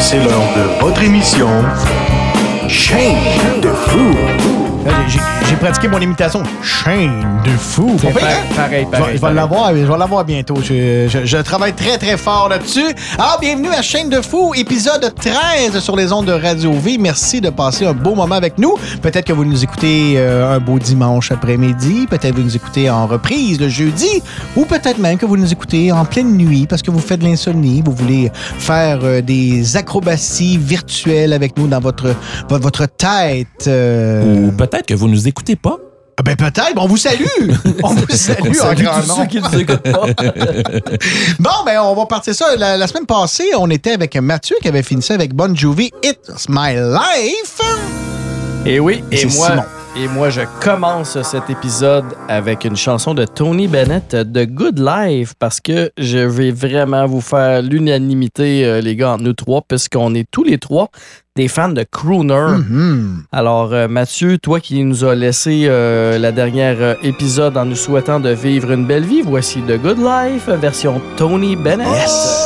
C'est l'heure de votre émission Chaîne de fou. J'ai- pratiqué mon imitation. Chaîne de fou. Pas pareil, hein? pareil, Je vais- pareil, Je vais l'avoir, je vais l'avoir bientôt. Je, je- je travaille très, très fort là-dessus. Alors, bienvenue à Chaîne de Fou, épisode 13 sur les ondes de Radio V. Merci de passer un beau moment avec nous. Peut-être que vous nous écoutez euh, un beau dimanche après-midi. Peut-être que vous nous écoutez en reprise le jeudi. Ou peut-être même que vous nous écoutez en pleine nuit parce que vous faites de l'insomnie. Vous voulez faire euh, des acrobaties virtuelles avec nous dans votre, votre, votre tête. euh, Ou peut-être que vous nous écoutez pas. ah Ben peut-être, on vous salue! On vous salue en salue grand tous nom. ceux qui nous écoutent pas. Bon, ben on va partir ça. La, la semaine passée, on était avec Mathieu qui avait fini ça avec Bon Jovi, It's My Life. Et oui, et moi, Simon. et moi, je commence cet épisode avec une chanson de Tony Bennett de Good Life parce que je vais vraiment vous faire l'unanimité, euh, les gars, entre nous trois, puisqu'on est tous les trois des fans de crooner. Mhm. Alors, euh, Mathieu, toi qui nous as laissé euh, la dernière euh, épisode en nous souhaitant de vivre une belle vie, voici The Good Life, version Tony Bennett.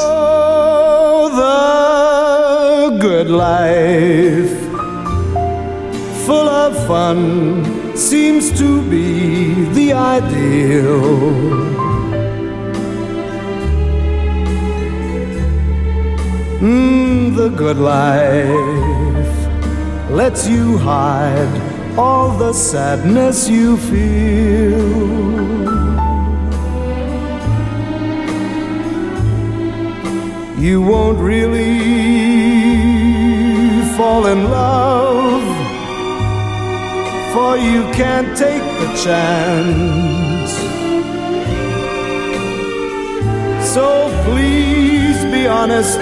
Oh, the good life, full of fun, seems to be the ideal. Mm, the good life lets you hide all the sadness you feel. you won't really fall in love, for you can't take the chance. So please be honest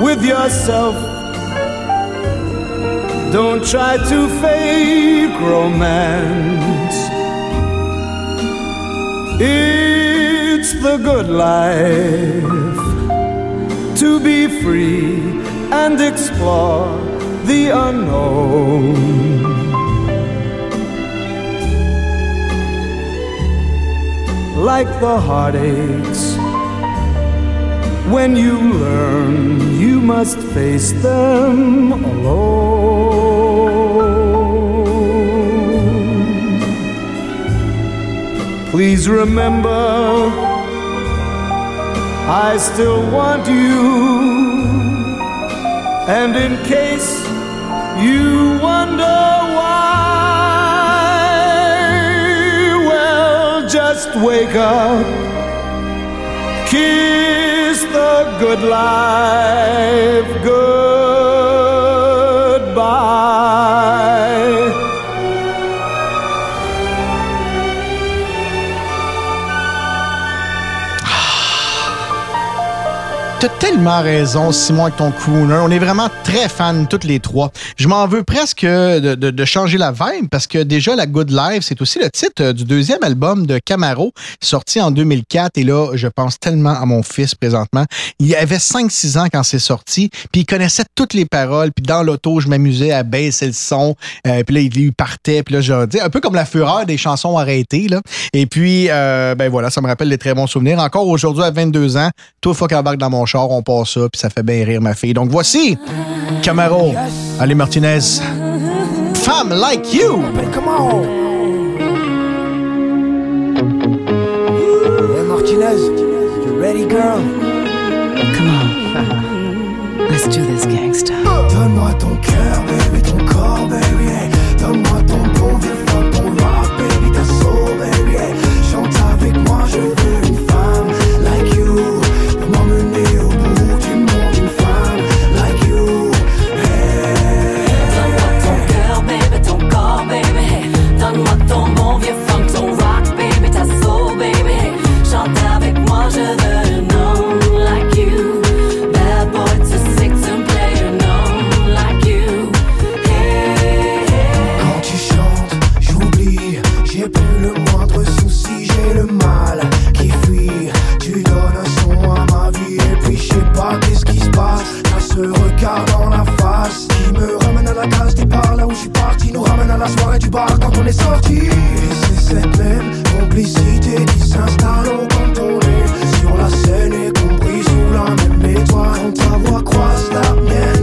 with yourself. Don't try to fake romance. It's the good life to be free and explore the unknown. Like the heartaches, when you learn, you must face them alone. Please remember, I still want you. And in case you wonder why, well, just wake up, kiss the good life goodbye. T'as tellement raison, Simon, avec ton crooner. On est vraiment très fans, toutes les trois. Je m'en veux presque de, de- de changer la vibe parce que déjà, La Good Life, c'est aussi le titre euh, du deuxième album de Camaro, sorti en 2004. Et là, je pense tellement à mon fils présentement. Il avait 5-6 ans quand c'est sorti, puis il connaissait toutes les paroles. Puis dans l'auto, je m'amusais à baisser le son. Euh, puis là, il, partait. Puis là, je dis un peu comme la fureur des chansons arrêtées. Là. Et puis, euh, ben voilà, ça me rappelle des très bons souvenirs. Encore aujourd'hui, à 22 ans, toute fois qu'il embarque dans mon char, on passe ça, puis ça fait bien rire ma fille. Donc voici Camaro, Ali Martinez, Femme Like You. Come on! Hey Martinez, you ready, girl? Come on. Let's do this, gangsta. Donne-moi ton cœur, baby, ton corps, baby. La soirée du bar quand on est sorti. Et c'est cette même complicité qui s'installe au quand on est sur la scène et compris sous la même étoile. Quand ta voix croise la mienne,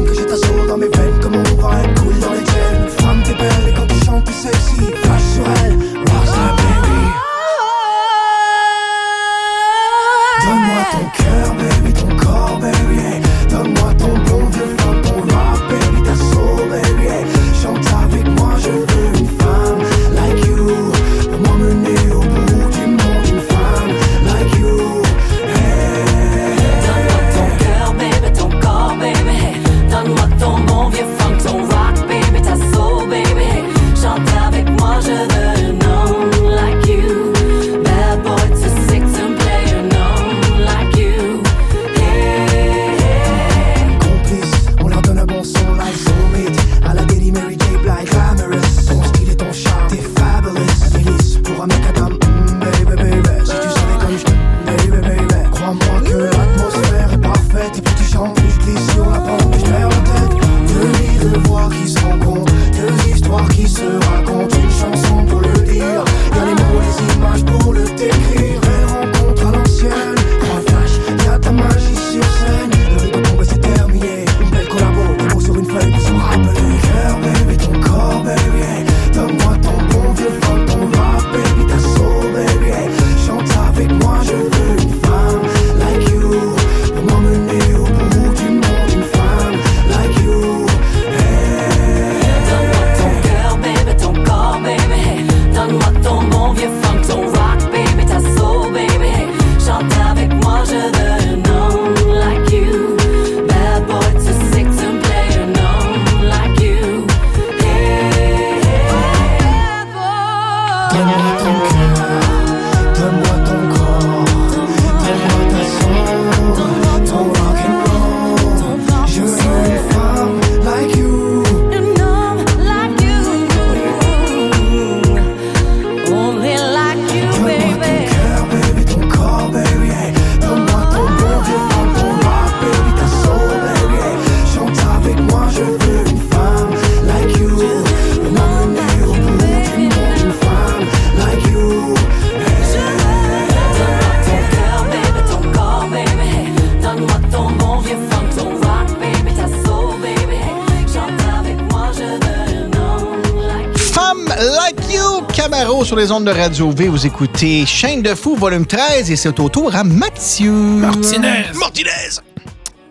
les ondes de Radio V. Vous écoutez Chaîne de fou, volume 13, et c'est au tour à Mathieu. Martinez. Martinez.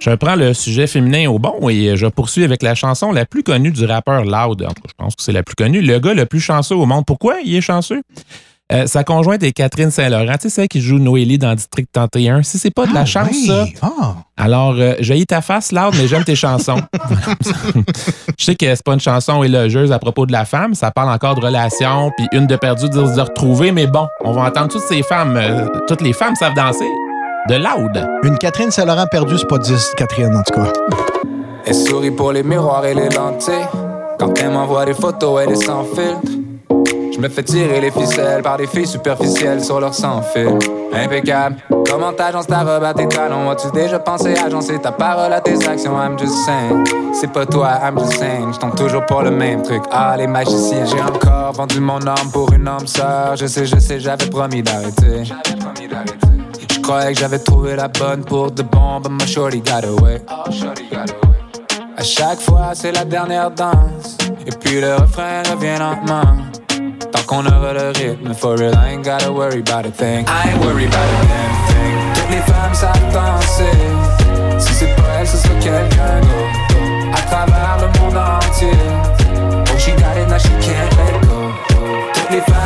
Je prends le sujet féminin au bon et je poursuis avec la chanson la plus connue du rappeur Loud. En tout cas, Je pense que c'est la plus connue. Le gars le plus chanceux au monde. Pourquoi il est chanceux? Euh, sa conjointe est Catherine Saint-Laurent. Tu sais, celle qui joue Noélie dans District 31. Si c'est pas de la Ah, chance, oui. ça. Ah. Alors, euh, j'ai ta face, Loud, mais j'aime tes chansons. je sais que c'est pas une chanson élogieuse à propos de la femme. Ça parle encore de relations, puis une de perdue, de se retrouver. Mais bon, on va entendre toutes ces femmes. euh, toutes les femmes savent danser. De Loud. Une Catherine Saint-Laurent perdue, c'est pas 10 Catherine, en tout cas. Elle sourit pour les miroirs et les lentilles. Quand elle m'envoie des photos, elle est sans filtre. Je me fais tirer les ficelles par des filles superficielles sur leur sans fil. Impeccable. Comment t'agences ta robe à tes talons? As-tu déjà pensé agencer ta parole à tes actions? I'm just saying. C'est pas toi, I'm just saying. Je tombe toujours pour le même truc. Ah, les magiciens. J'ai encore vendu mon âme pour une âme sœur. Je sais, je sais, j'avais promis d'arrêter. Je croyais que j'avais trouvé la bonne pour de bon, but my shorty got away. À chaque fois, c'est la dernière danse. Et puis le refrain revient lentement. Tant qu'on aura le rythme, for real, I ain't gotta worry about a thing. I ain't worried about a damn thing. Toutes les femmes savent danser. Si c'est pas elle, ce sera quelqu'un d'autre. À travers le monde entier. Oh, she got it, now she can't let go. Toutes les femmes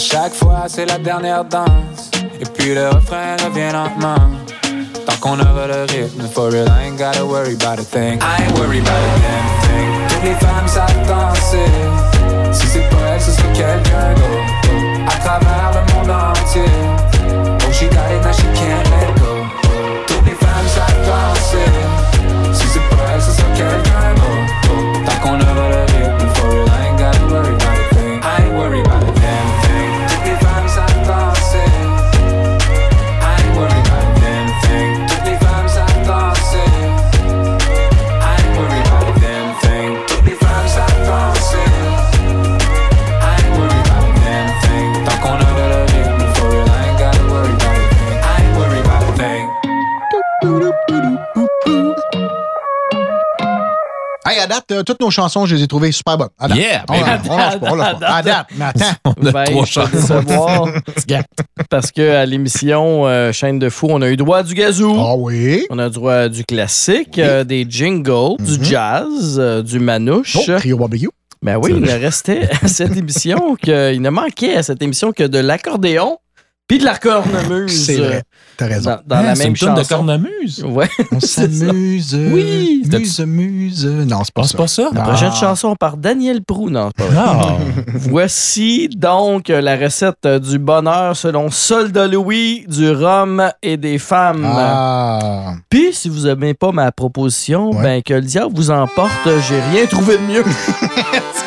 Chaque fois, c'est la dernière danse. Et puis le refrain revient lentement. Tant qu'on aura le rythme, for real, I ain't gotta worry about a thing. I ain't worried about a damn thing. Toutes les femmes savent danser. Si c'est pas elle, ce serait quelqu'un d'autre. À travers le monde entier. Oh, she got it, now she can't date, euh, toutes nos chansons, je les ai trouvées super bonnes. À date. Yeah, on, baby. on lâche pas, on lâche pas. À date, mais attends. On a Ben, trois chansons. parce que à l'émission euh, Chaîne de Fou, on a eu droit à du gazou. Ah oui. On a droit à du classique, euh, des jingles, du jazz, euh, du manouche. Oh, Trio Barbecue. Ben oui, il ne restait à cette émission que, il ne manquait à cette émission que de l'accordéon puis de la cornemuse. C'est vrai. T'as raison. Dans, dans Ah, la c'est même une toune de chanson. cornemuse? Ouais. On s'amuse. Oui. Muse, muse. Non, c'est pas Ah, ça. c'est pas ça? La prochaine chanson par Daniel Prou. Non, c'est pas vrai. Ah. Voici donc euh, la recette euh, du bonheur selon Soldat Louis, du rhum et des femmes. Ah. Puis, si vous n'aimez pas ma proposition, Ouais. ben que le diable vous emporte, j'ai rien trouvé de mieux.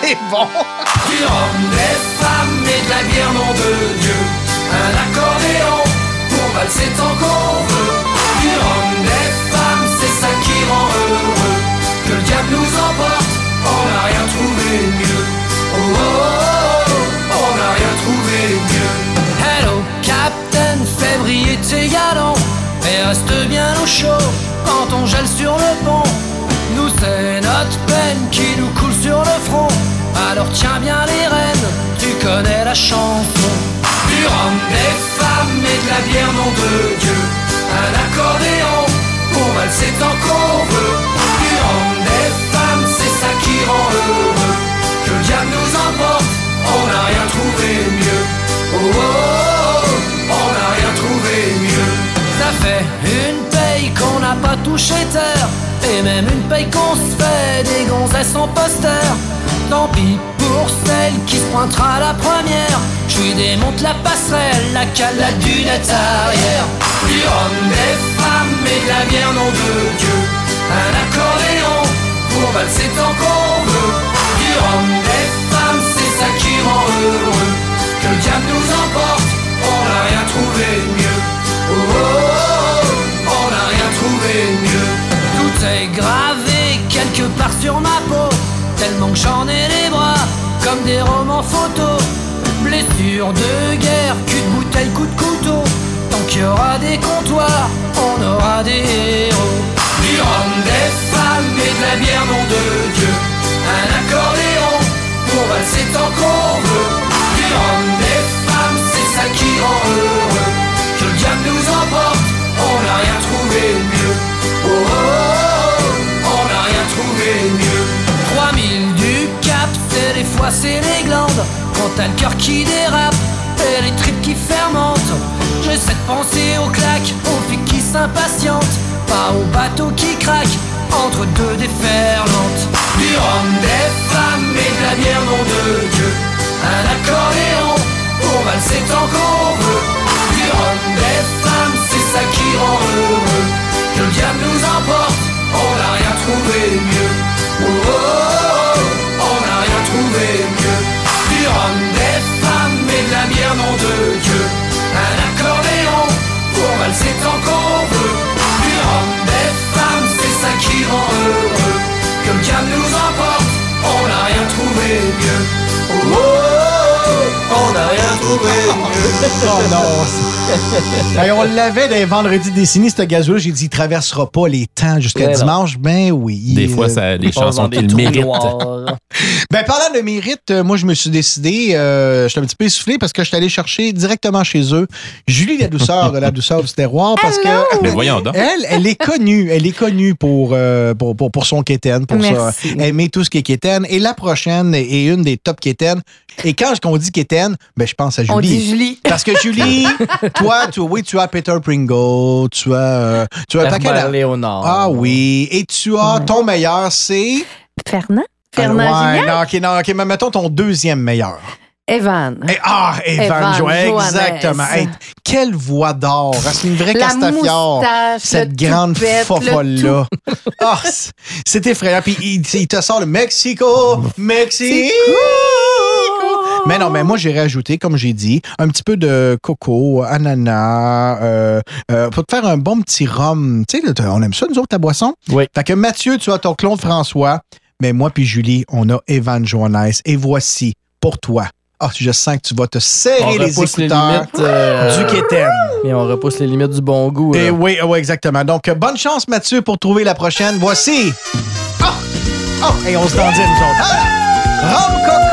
C'est bon. Du rhum, des femmes et de la bière, nom de Dieu. Un accordéon valser tant qu'on veut. Du rhum, des femmes, c'est ça qui rend heureux. Que le diable nous emporte, on n'a rien trouvé mieux. Oh, oh, oh, oh, on n'a rien trouvé mieux. Hello, Captain, fais briller tes galons. Et reste bien au chaud quand on gèle sur le pont. Nous, c'est notre peine qui nous coule sur le front. Alors tiens bien les rênes, connais la chanson. Du rhum, des femmes et de la bière, nom de Dieu. Un accordéon pour valser tant qu'on veut. Et même une paye qu'on se fait des gonzesses en poster. Tant pis pour celle qui se pointera la première. Je lui démonte la passerelle, la cale, la dunette arrière. Du rhum, des femmes et de la bière, nom de Dieu. Un accordéon pour valser tant qu'on veut. Du rhum, des femmes, c'est ça qui rend heureux. Que le diable nous emporte, on n'a rien trouvé de mieux. Oh, oh, oh, Tout est gravé quelque part sur ma peau. Tellement que j'en ai les bras comme des romans photos. Blessure de guerre, cul de bouteille, coup de couteau. Tant qu'il y aura des comptoirs, on aura des héros. Du rhum, des femmes et de la bière, nom de Dieu. Un accordéon pour valser tant qu'on veut. Du des femmes, c'est ça qui rend heureux. C'est les glandes. Quand t'as le cœur qui dérape et les tripes qui fermentent. J'essaie de penser aux claques, aux filles qui s'impatientent. Pas aux bateaux qui craquent entre deux déferlantes. Du des femmes et de la bière, nom de Dieu. Un accordéon pour valser tant qu'on veut. Du des femmes, c'est ça qui rend heureux. Que le diable nous emporte, on n'a rien trouvé mieux. Oh, oh, oh, de mieux. Du rhum, des femmes et de la bière, nom de Dieu. Un accordéon pour valser tant qu'on veut. Du rhum, des femmes, c'est ça qui rend heureux. Que le diable nous emporte, on n'a rien trouvé mieux. Oh, oh, oh, on n'a rien trouvé mieux. Oh non. Hey, on l'avait des vendredis dessinés, ce gazou J'ai dit, il traversera pas les temps jusqu'à non. dimanche. Ben oui. Des fois, ça, les chansons méritent. noirs. Ben, parlant de mérite, euh, moi, je me suis décidé, euh, je suis un petit peu essoufflé parce que je suis allé chercher directement chez eux Julie la douceur de la douceur du terroir parce que. Mais voyons donc. Elle, elle est connue. Elle est connue pour, euh, pour, pour, pour son quétaine, pour Merci. ça, aimer tout ce qui est quétaine. Et la prochaine est une des top quétaines. Et quand on dit quétaine, ben, je pense à Julie. On dit Julie. Parce que Julie, toi, tu, oui, tu as Peter Pringle, tu as, euh, tu as de- Léonard. Ah oui, et tu as Ouais. ton meilleur, c'est? Fernand? Fernand ouais, Gignac? non, ok, non, ok, mais mettons ton deuxième meilleur. Evan. Eh, ah, Evan, Evan exactement. Hey, quelle voix d'or. Ah, C'est une vraie Castafiore. Cette le grande fofolle-là. Ah, c- c'est effrayant. Puis il, il te sort le Mexico, Mexico. Mais non, mais moi, j'ai rajouté, comme j'ai dit, un petit peu de coco, ananas, euh, euh, pour te faire un bon petit rhum. Tu sais, on aime ça, nous autres, ta boisson? Oui. Fait que Mathieu, tu as ton Claude François, mais moi puis Julie, on a Evan Joannès. Et voici, pour toi. Ah, je sens que tu vas te On serrer les repousse les écouteurs limites, euh, du Kéten. Et on repousse les limites du bon goût. Et là. oui, oui, exactement. Donc, bonne chance, Mathieu, pour trouver la prochaine. Voici. Oh! Oh! Et on se dandine, nous autres. Ah! Rum Coco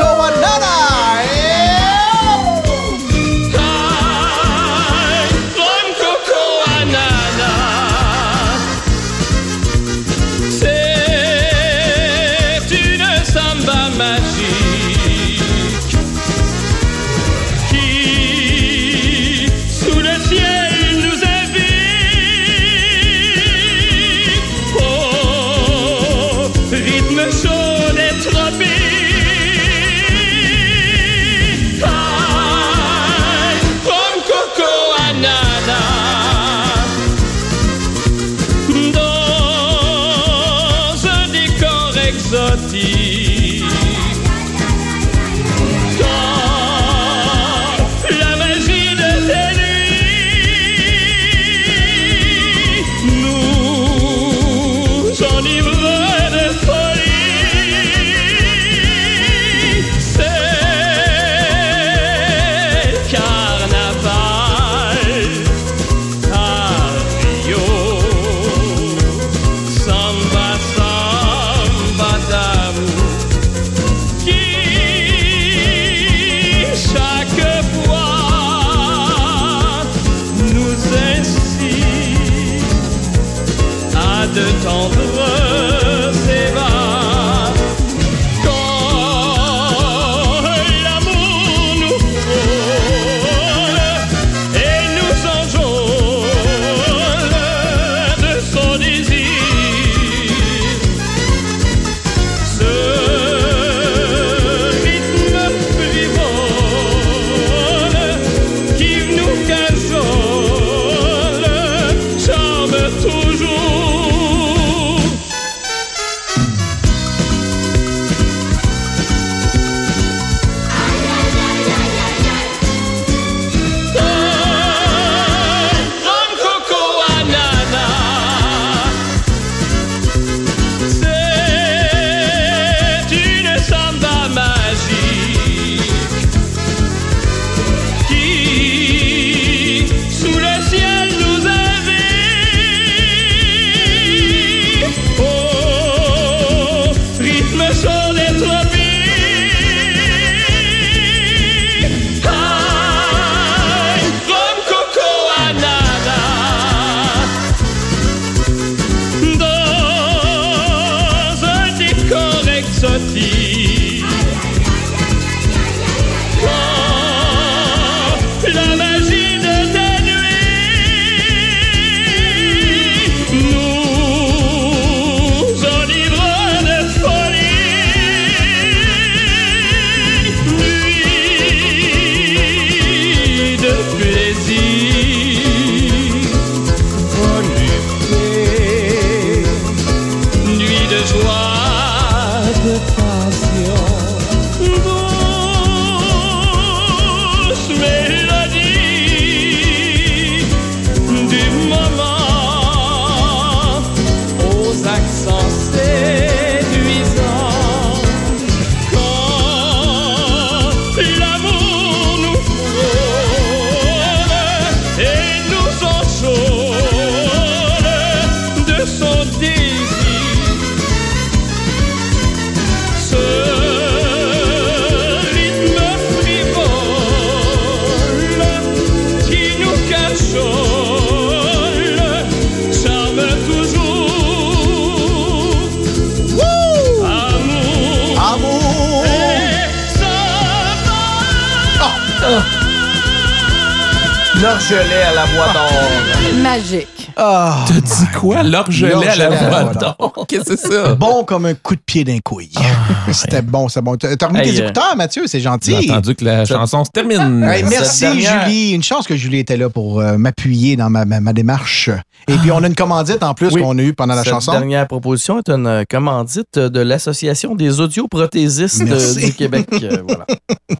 la voix d'or. Magique. Ah, T'as dit quoi? L'orgelet à la la voix d'or. Qu'est-ce que c'est ça? bon comme un coup de pied d'un couille. C'était bon, c'est bon. T'as remis Hey, tes euh, écouteurs, Mathieu, c'est gentil. J'ai entendu que la chanson se termine. Hey, merci, dernière- Julie. Une chance que Julie était là pour euh, m'appuyer dans ma, ma- ma démarche. Et puis, on a une commandite en plus Oui. qu'on a eue pendant la Cette chanson. dernière proposition est une euh, commandite de l'Association des audioprothésistes du Québec. Voilà.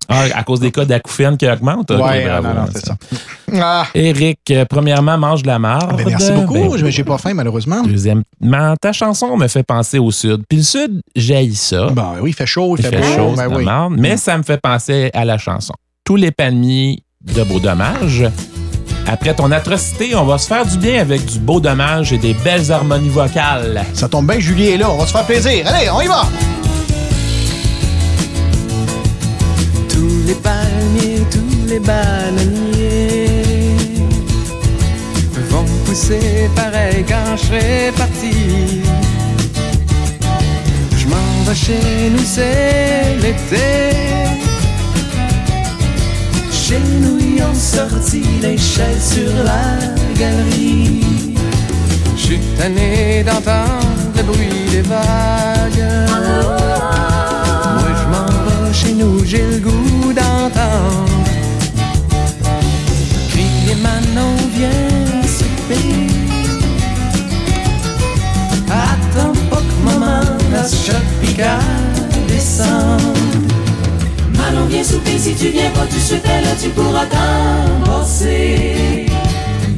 Ah, à cause des cas d'acouphènes qui augmentent? Ok, Ouais, bravo, non, non, hein, c'est ça. Ça. Ah, Eric, euh, premièrement, mange de la marde. ben, merci beaucoup. Ben, Je- J'ai pas faim, malheureusement. Deuxièmement, ta chanson me fait penser au sud. Puis le sud, j'haïs ça. Bon, oui, il fait chaud, il Il fait, fait beau. chaud, ben oui. marde, mais ça me fait penser à la chanson. Tous les palmiers de beau dommage. Après ton atrocité, on va se faire du bien avec du beau dommage et des belles harmonies vocales. Ça tombe bien, Julie est là. On va se faire plaisir. Allez, on y va. Tous les palmiers, tous les bananiers pousser pareil quand je serai parti. Je m'en vais chez nous, c'est l'été. Chez nous, ils ont sorti l'échelle sur la galerie. Je suis tanné d'entendre le bruit des vagues. Maman la chopica descende Manon, viens souper si tu viens tout de suite, là tu pourras t'en passer.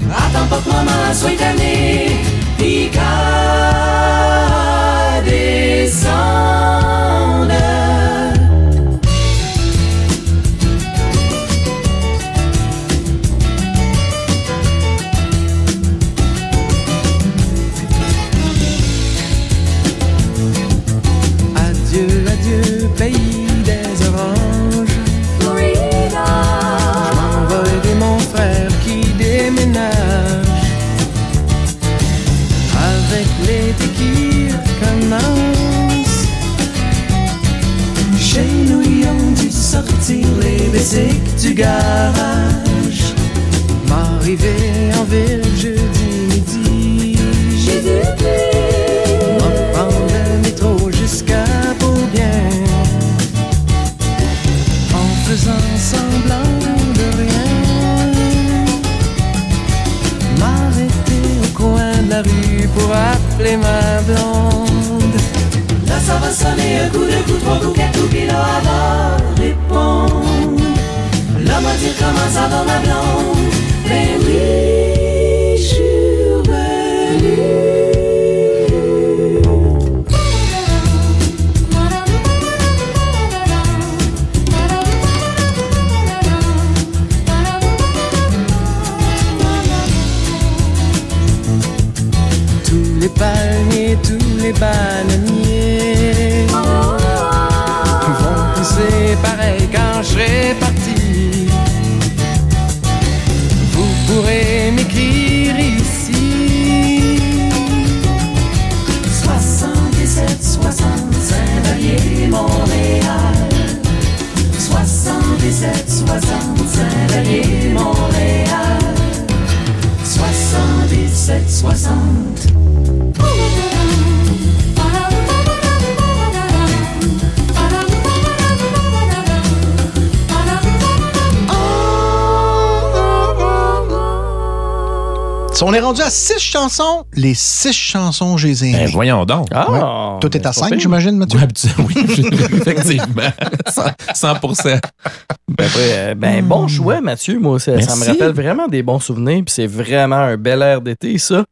Attends pas que maman soit tannée, pis qu'elle basics du garage. M'arriver en ville jeudi midi. J'ai du Reprendre le métro jusqu'à Beaubien. En faisant semblant de rien M'arrêter au coin de la rue pour appeler ma blonde. Là ça va sonner un coup, deux coups, trois coups, quatre coups, puis là elle va répondre. Là m'a dire comment ça va ma blonde. Ben oui, je suis revenue. Tous les palmiers, tous les bananiers Vont pousser pareil quand je serai 65, Valier, Montréal. 77, 60. On est rendu à six chansons, les six chansons, j'ai les ai Ben, voyons donc. Ah, Ouais. Tout est ben, à cinq, j'imagine, Mathieu? Oui, je- effectivement. 100 Ben, euh, ben, bon choix, Mathieu. Moi, ça, ça me rappelle vraiment des bons souvenirs. Puis c'est vraiment un bel air d'été, ça.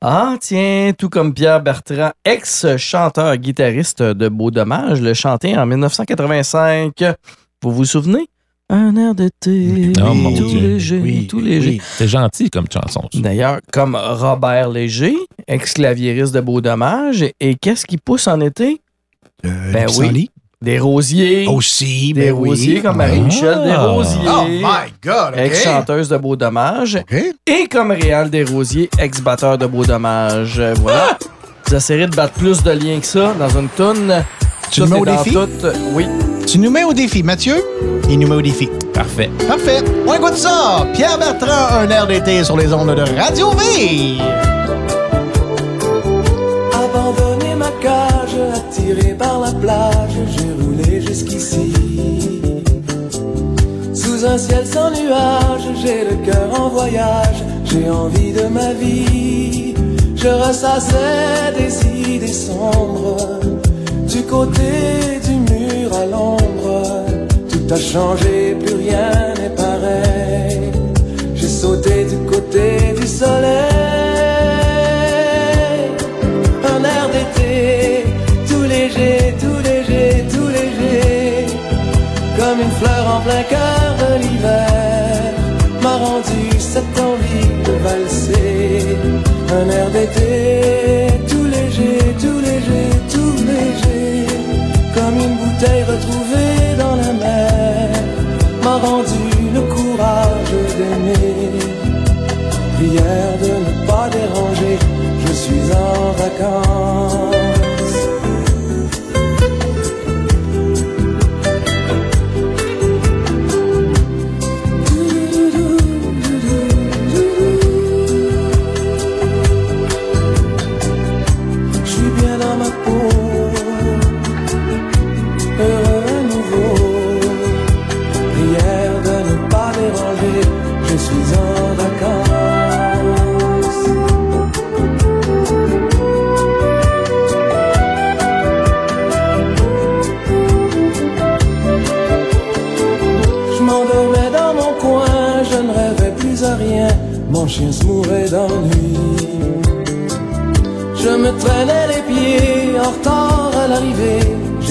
Ah, tiens, tout comme Pierre Bertrand, ex-chanteur guitariste de Beau Dommage, le chanté en 1985. Vous vous souvenez? Un air d'été, Oh, mon tout Dieu. léger, Oui, tout léger. oui. C'est gentil comme chanson. D'ailleurs, comme Robert Léger, ex-claviériste de Beau Dommage. Et qu'est-ce qui pousse en été? Euh, Ben oui. Des rosiers. Aussi, Des ben oui. rosiers comme Marie-Michel Ah. Desrosiers. Oh my God, OK. Ex-chanteuse de Beau Dommage. Et comme Réal Desrosiers, ex-batteur de Beau Dommage. Euh, Voilà. Vous essayerez de battre plus de liens que ça dans une toune. Tu le mets au défi? Oui. Tu nous mets au défi. Mathieu, il nous met au défi. Parfait. Parfait. On écoute ça. Pierre Bertrand, un air d'été sur les ondes de Radio V. Abandonné ma cage, attiré par la plage, j'ai roulé jusqu'ici. Sous un ciel sans nuage, j'ai le cœur en voyage, j'ai envie de ma vie. Je ressassais des idées sombres, du côté du à l'ombre. Tout a changé, plus rien n'est pareil. J'ai sauté du côté du soleil un air d'été, tout léger, tout léger, tout léger, comme une fleur en plein cœur de l'hiver, m'a rendu cette envie de valser. Un air d'été, bouteille retrouvée dans la mer, m'a rendu le courage d'aimer prière de ne pas déranger, je suis en vacances.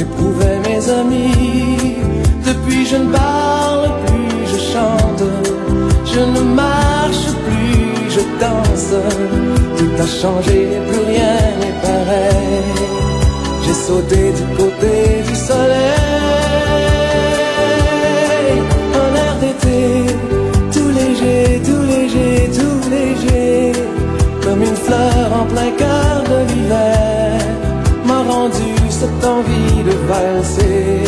J'éprouvais mes amis. Depuis je ne parle plus, je chante. Je ne marche plus, je danse. Tout a changé, plus rien n'est pareil. J'ai sauté du côté du soleil. De valser.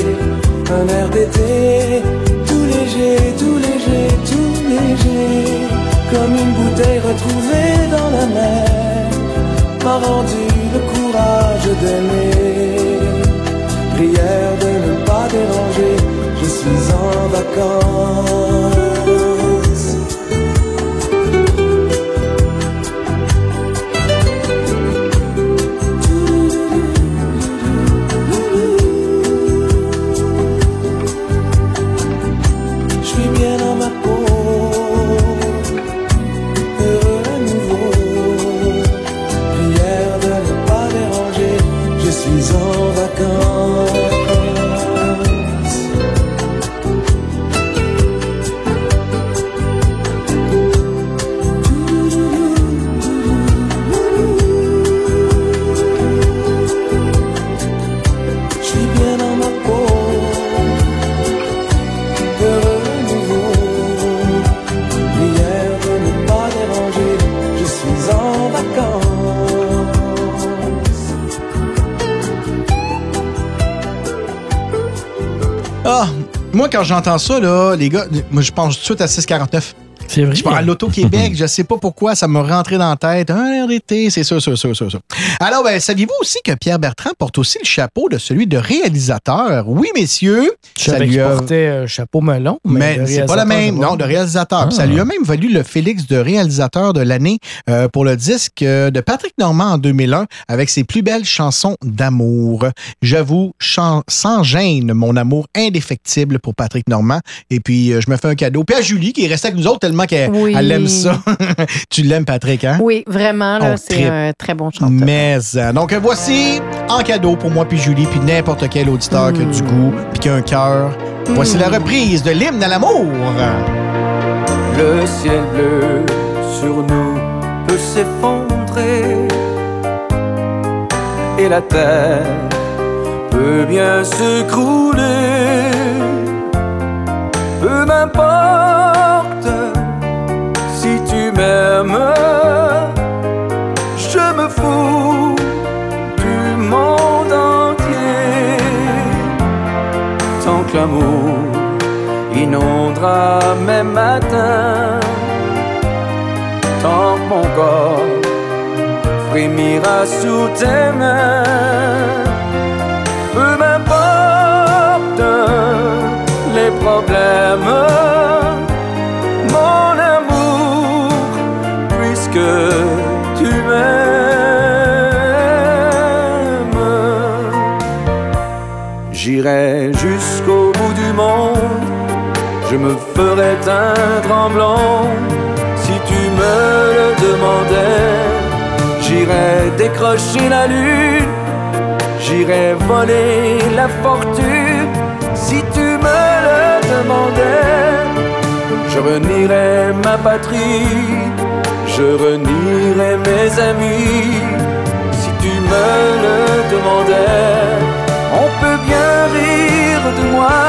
Un air d'été, tout léger, tout léger, tout léger, comme une bouteille retrouvée dans la mer, m'a rendu le courage d'aimer. Prière de ne pas déranger, je suis en vacances. J'entends ça, là, les gars, moi, je pense tout de suite à 649. C'est vrai. Je parle à l'Auto-Québec, je sais pas pourquoi, ça m'a rentré dans la tête. Un d'été, c'est sûr, sûr, sûr, sûr, sûr. Alors, ben, saviez-vous aussi que Pierre Bertrand porte aussi le chapeau de celui de réalisateur? Oui, messieurs. Je savais qu'il a- portait un chapeau melon, mais, c'est pas la réalisateur, même, non, de réalisateur. Ça Ah. lui a même valu le Félix de réalisateur de l'année euh, pour le disque euh, de Patrick Normand en 2001 avec ses plus belles chansons d'amour. J'avoue, chan- sans gêne, mon amour indéfectible pour Patrick Normand. Et puis, euh, je me fais un cadeau. Puis à Julie, qui est restée avec nous autres tellement qu'elle Oui. elle aime ça. tu l'aimes, Patrick, hein? Oui, vraiment, c'est un très bon chanteur. Mais, euh, donc voici, en cadeau pour moi puis Julie, puis n'importe quel auditeur qui a du goût, puis qui a un cœur. Voici la reprise de l'hymne à l'amour. Le ciel bleu sur nous peut s'effondrer et la terre peut bien s'écrouler. Peu m'importe je me fous du monde entier. Tant que l'amour inondera mes matins. Tant que mon corps frémira sous tes mains. Peu m'importe les problèmes, J'irai jusqu'au bout du monde, je me ferai teindre en blanc si tu me le demandais. J'irai décrocher la lune, j'irai voler la fortune si tu me le demandais. Je renierai ma patrie, je renierai mes amis si tu me le demandais. On peut bien rire de moi,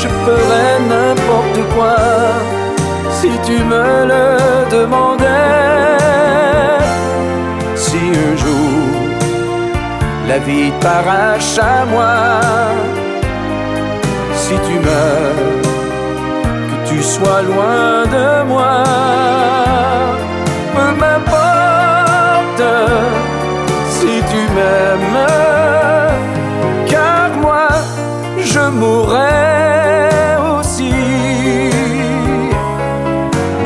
je ferais n'importe quoi si tu me le demandais. Si un jour la vie t'arrache à moi, si tu meurs, que tu sois loin de moi, mourrai aussi.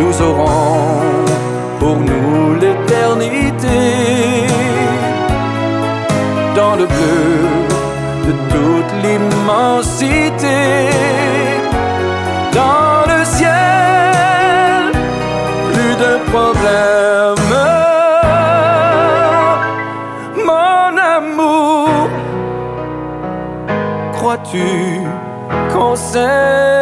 Nous aurons pour nous l'éternité dans le bleu de toute l'immensité. Crois-tu qu'on s'aime?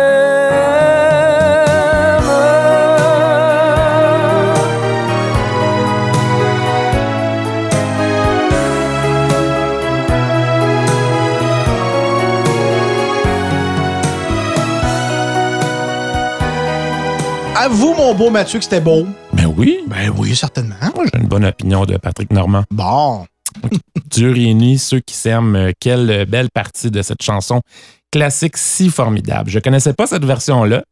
Avoue, mon beau Mathieu, que c'était beau. Ben oui. Ben oui, certainement. Moi, j'ai une bonne opinion de Patrick Normand. Bon. Dieu réunit ceux qui s'aiment. Euh, Quelle belle partie de cette chanson classique si formidable. Je connaissais pas cette version-là.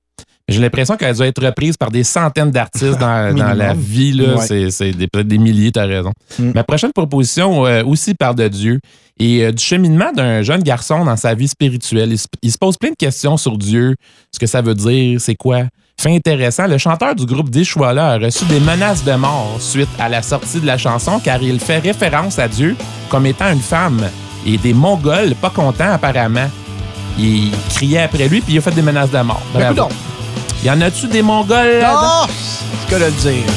mais J'ai l'impression qu'elle dû être reprise par des centaines d'artistes dans, dans la vie. là. Ouais. C'est, peut-être des milliers, tu as raison. Mm. Ma prochaine proposition euh, aussi parle de Dieu et euh, du cheminement d'un jeune garçon dans sa vie spirituelle. Il se, il se pose plein de questions sur Dieu, ce que ça veut dire, c'est quoi? Fait intéressant, le chanteur du groupe Dishwalla a reçu des menaces de mort suite à la sortie de la chanson car il fait référence à Dieu comme étant une femme. Et des Mongols pas contents apparemment. Ils criaient après lui puis il a fait des menaces de mort. Ben, Bravo. coudonc. Y en a-tu des Mongols là-dedans? C'est ce que de le dire.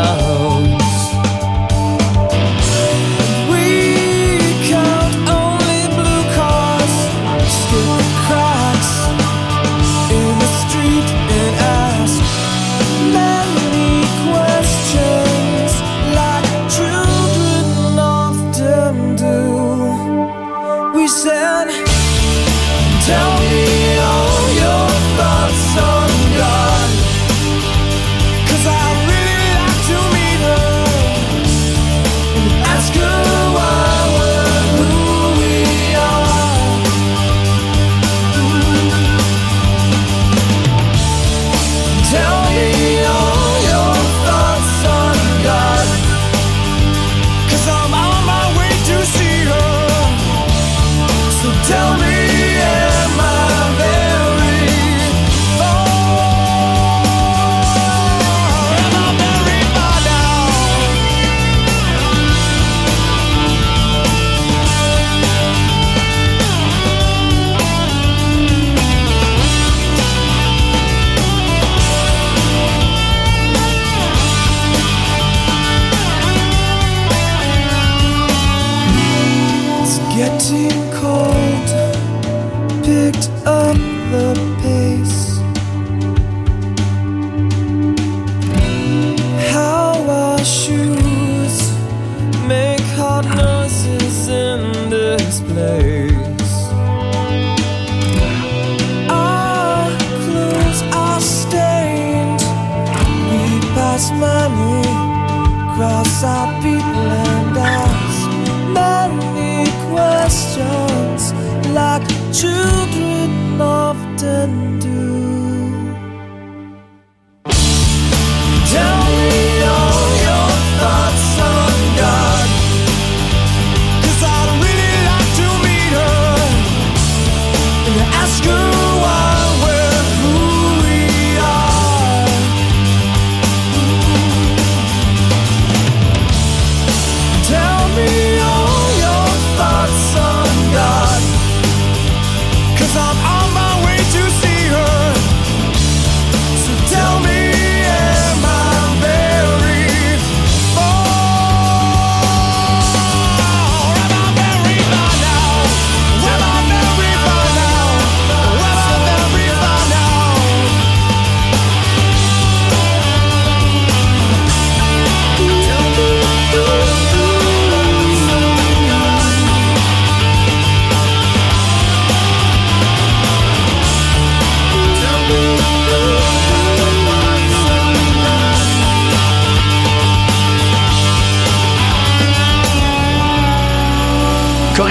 な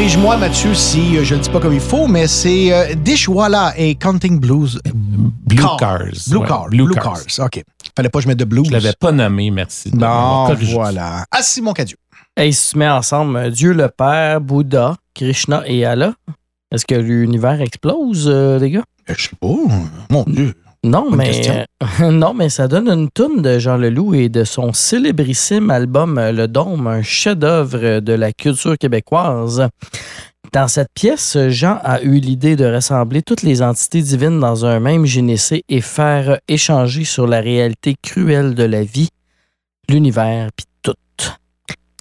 Corrige-moi, Mathieu, si euh, je ne dis pas comme il faut, mais c'est euh, Dishwalla et Counting Blues. Blue Cars. Cars. Blue ouais, Cars. Blue Blue, Cars. Cars. OK. Fallait pas que je mette de blues. Je l'avais pas nommé, merci. Bon, voilà. Ah, Simon. Hey, si tu mets ensemble euh, Dieu le Père, Bouddha, Krishna et Allah, est-ce que l'univers explose, euh, les gars? Je sais pas. Mon Dieu. Non, Bonne mais question. euh, non, mais ça donne une toune de Jean Leloup et de son célébrissime album euh, Le Dôme, un chef-d'œuvre de la culture québécoise. Dans cette pièce, Jean a eu l'idée de rassembler toutes les entités divines dans un même gynécée et faire échanger sur la réalité cruelle de la vie, l'univers, puis tout.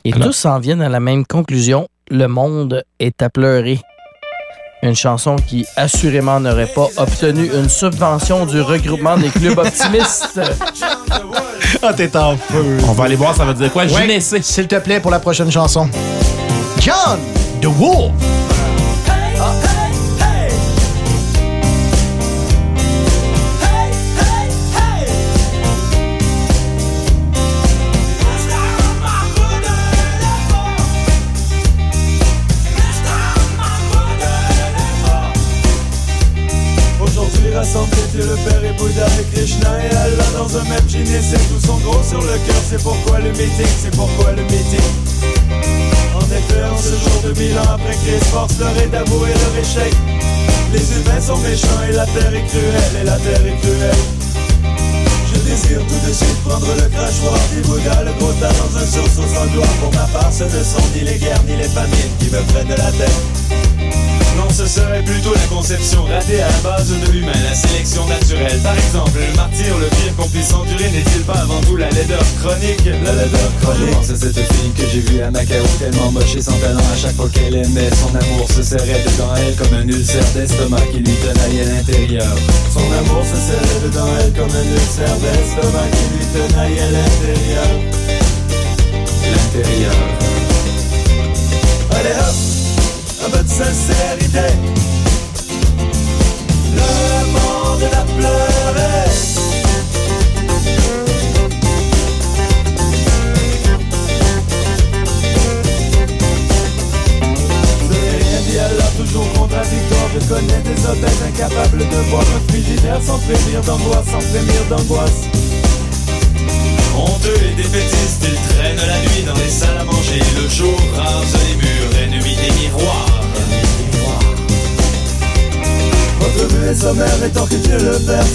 Et Alors- tous en viennent à la même conclusion le monde est à pleurer. Une chanson qui assurément n'aurait pas obtenu une subvention du regroupement des clubs optimistes. Ah, t'es en feu. On va aller voir, ça veut dire quoi? Ouais, Gynécée. S'il te plaît, pour la prochaine chanson. John the Wolf. Rassemblés Dieu le Père et Bouddha et Krishna et Allah dans un même gynécée. Tous sont gros sur le cœur, c'est pourquoi le meeting, c'est pourquoi le meeting En effet, en ce jour de mille ans après Christ force leur est d'avouer leur échec. Les humains sont méchants et la terre est cruelle, et la terre est cruelle. Je désire tout de suite prendre le crachoir du Bouddha, le gros dans un sursaut sans gloire Pour ma part, ce ne sont ni les guerres ni les famines qui me prennent la tête non, ce serait plutôt la conception ratée à la base de l'humain, la sélection naturelle. Par exemple, le martyr, le pire qu'on puisse endurer, n'est-il pas avant tout la laideur chronique? La laideur chronique. Je pense à cette fille que j'ai vue à Macao, tellement moche et sans talent à chaque fois qu'elle aimait. Son amour se serrait dedans elle comme un ulcère d'estomac qui lui tenaille à l'intérieur. Son amour se serrait dedans elle comme un ulcère d'estomac qui lui tenaille à l'intérieur. L'intérieur. Allez hop! à votre sincérité.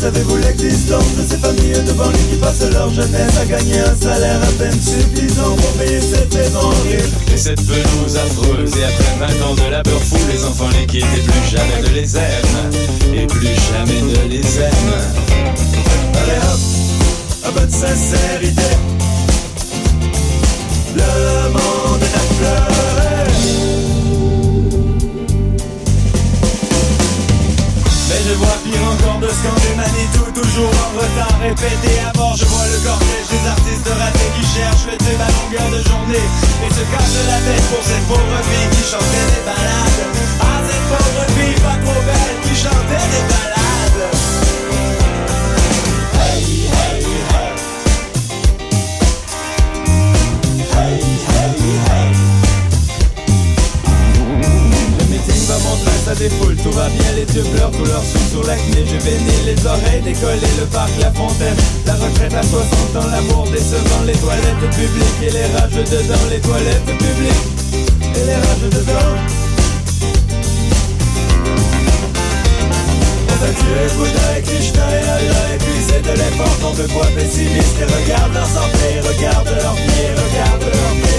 Savez-vous l'existence de ces familles de banlieue qui passent leur jeunesse à gagner un salaire à peine suffisant pour payer cette maison horrible Et cette pelouse affreuse, et après 20 ans de labeur fou, les enfants les quittent et plus jamais ne les aiment. Et plus jamais ne les aiment. Allez hop, peu de sincérité Le monde est à pleurer de scander Manitou Toujours en retard, répété à mort Je vois le cortège des artistes ratés Qui cherchent le tube à longueur de journée Et se cassent la tête pour cette pauvre fille Qui chantait des balades Ah cette pauvre fille pas trop belle Qui chantait des balades sa défoule, tout va bien, les yeux pleurent, tout leur sous sur l'acné, je bénis les oreilles, décoller le parc, la fontaine, la retraite à 60 ans, l'amour décevant, les toilettes publiques et les rages dedans, les toilettes publiques et les rages dedans. Dieu, Bouddha et Krishna et Allah épuisés de l'effort, non de quoi pessimiste, et regarde leur santé, regarde leurs pieds, regarde leurs pieds.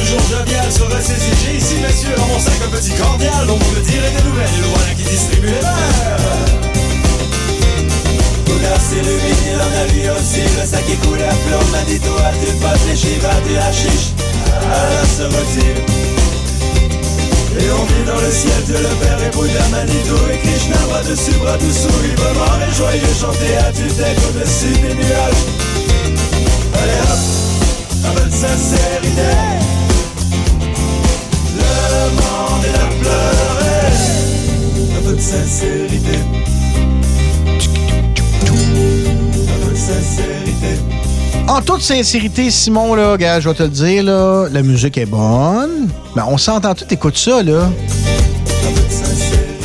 Toujours jovial, se ressaisit J'ai ici, messieurs, dans mon sac un petit cordial Dont vous me direz des nouvelles, et qui distribue les verres. Bouddha s'illumine, il en a lui aussi. Le sac est à plomb, m'a dit toi tu passes les chivas du hashish Allah se retire. Et on vit dans le ciel, Dieu le Père et Bouddha Manitou et Krishna Bras dessus, bras dessous, librement et joyeux Chanter à tue-tête au-dessus des nuages. Allez hop, un peu de sincérité En toute sincérité, Simon, là, gars, je vais te le dire, là, la musique est bonne. Mais on s'entend tout, écoute ça, là.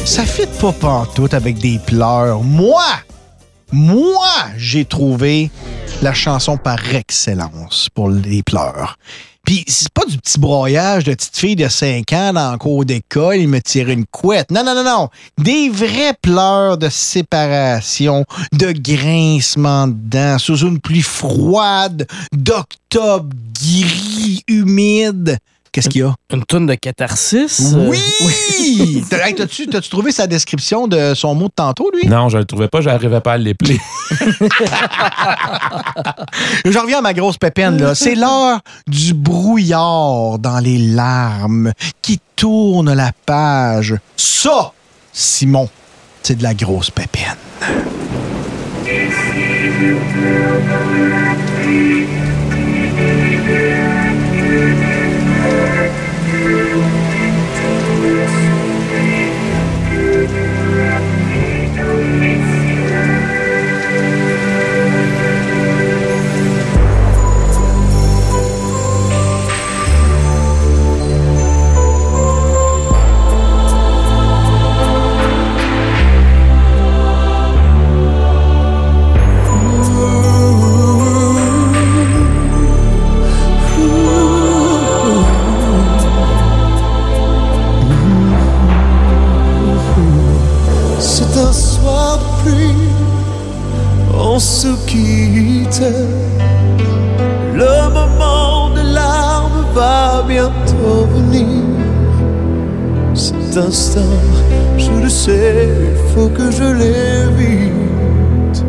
Ça fit pas pantoute avec des pleurs. Moi, moi, j'ai trouvé la chanson par excellence pour les pleurs. Puis c'est pas du petit broyage de petite fille de 5 ans dans le cours d'école, il me tire une couette. Non, non, non, non. Des vrais pleurs de séparation, de grincement de dents, sous une pluie froide d'octobre gris, humide. Qu'est-ce qu'il y a? Une tonne de catharsis? euh, Oui! Hey, T'as-tu t'as-tu trouvé sa description de son mot de tantôt, lui? Non, je le trouvais pas, j'arrivais pas à l'épeler. Je reviens à ma grosse pépine, là. C'est l'heure du brouillard dans les larmes qui tourne la page. Ça, Simon, c'est de la grosse pépine. On se quitte. Le moment des larmes va bientôt venir. Cet instant, je le sais, il faut que je l'évite.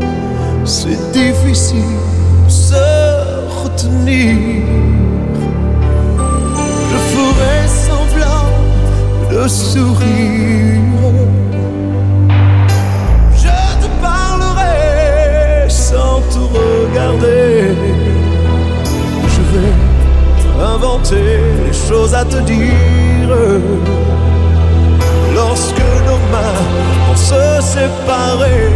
C'est difficile de se retenir. Je ferai semblant de sourire. Je vais inventer des choses à te dire. Lorsque nos mains vont se séparer.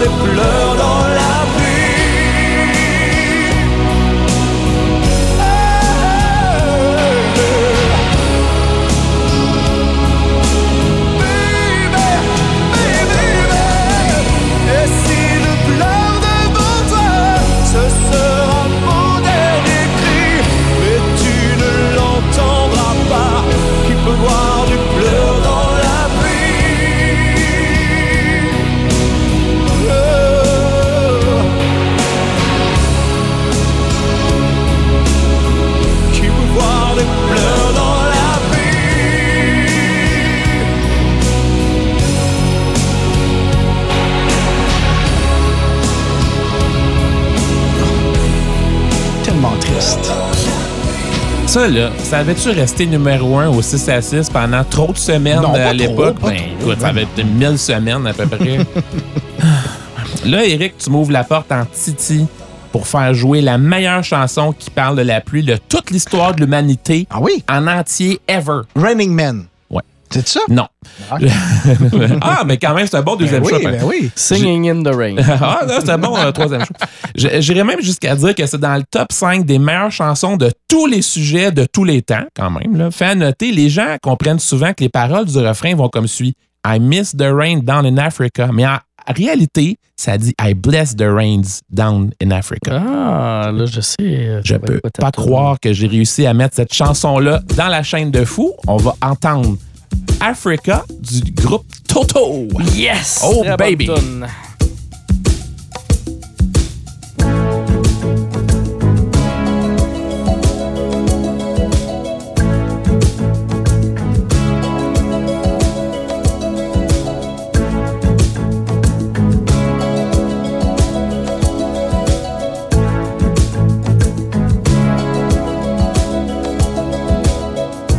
Des pleurs Ça, là, ça avait-tu resté numéro un au 6 à 6 pendant trop de semaines Non, à l'époque? Ben, écoute, ça avait été 1000 semaines à peu près. là, Eric, tu m'ouvres la porte en titi pour faire jouer la meilleure chanson qui parle de la pluie de toute l'histoire de l'humanité Ah oui? en entier ever. Raining Man. C'est ça? Non. Ok. ah, mais quand même, c'est un bon deuxième Ben choix. oui, ben oui. Singing in the Rain. ah, là, c'est un bon euh, troisième choix. J'irais même jusqu'à dire que c'est dans le top 5 des meilleures chansons de tous les sujets de tous les temps, quand même. Là. Fait à noter, les gens comprennent souvent que les paroles du refrain vont comme suit I miss the rain down in Africa. Mais en réalité, ça dit I bless the rains down in Africa. Ah, là, je sais. euh, Je peux pas croire que j'ai réussi à mettre cette chanson-là dans la chaîne de fou. On va entendre Africa du groupe Toto. tourne. Yes! Oh, Très bonne baby. toune.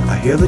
I hear the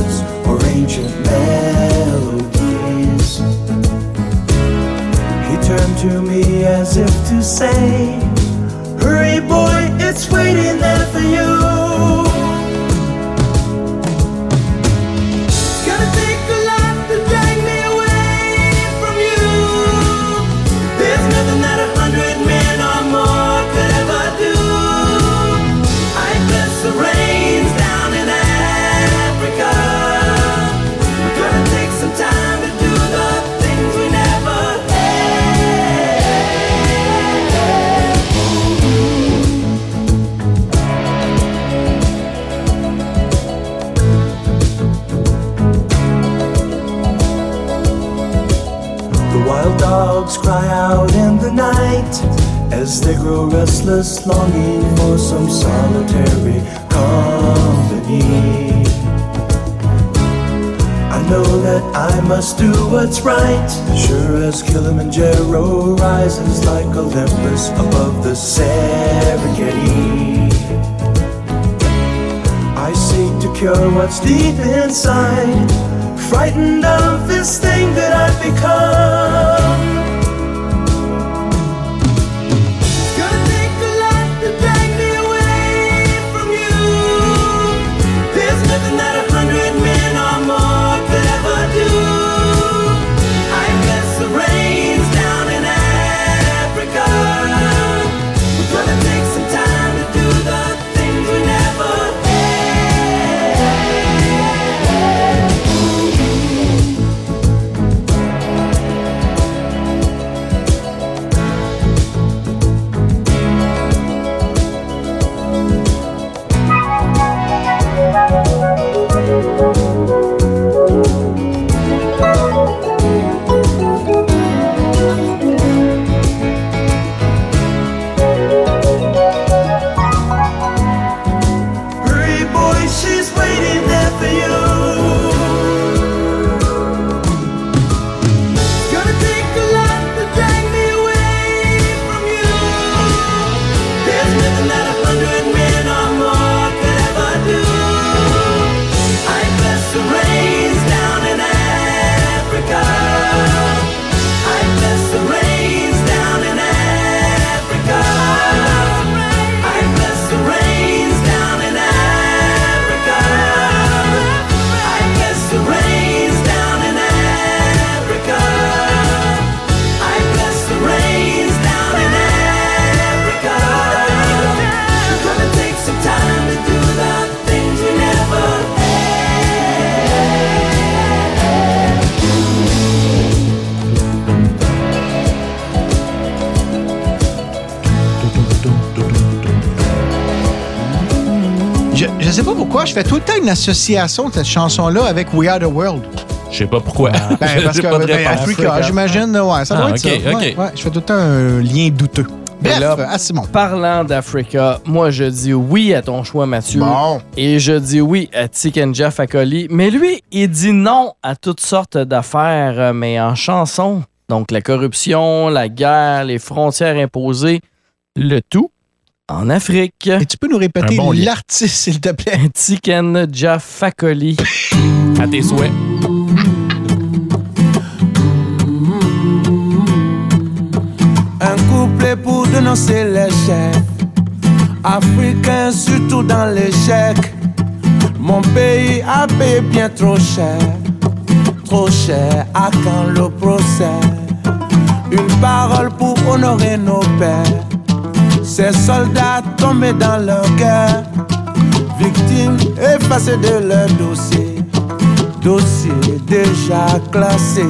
say, je fais tout le temps une association de cette chanson-là avec We Are the World. Je sais pas pourquoi. Ben, parce que pas de ben, réponse. Africa, j'imagine, ouais, ça doit Ah, être ça. ok. Ouais, ouais, je fais tout le temps un lien douteux. Bref, là, à Simon. Parlant d'Africa, moi je dis oui à ton choix, Mathieu. Bon. Et je dis oui à Tikenja Fakoli. Mais lui, il dit non à toutes sortes d'affaires, euh, mais en chanson. Donc la corruption, la guerre, les frontières imposées, le tout en Afrique. Et tu peux nous répéter bon l'artiste, s'il te plaît? Tikenja Fakoli. À tes souhaits. Un couplet pour dénoncer l'échec. Africain, surtout dans l'échec. Mon pays a payé bien trop cher. Trop cher, à quand le procès? Une parole pour honorer nos pères. Ces soldats tombés dans leur guerre. Victimes effacées de leur dossier. Dossier déjà classé.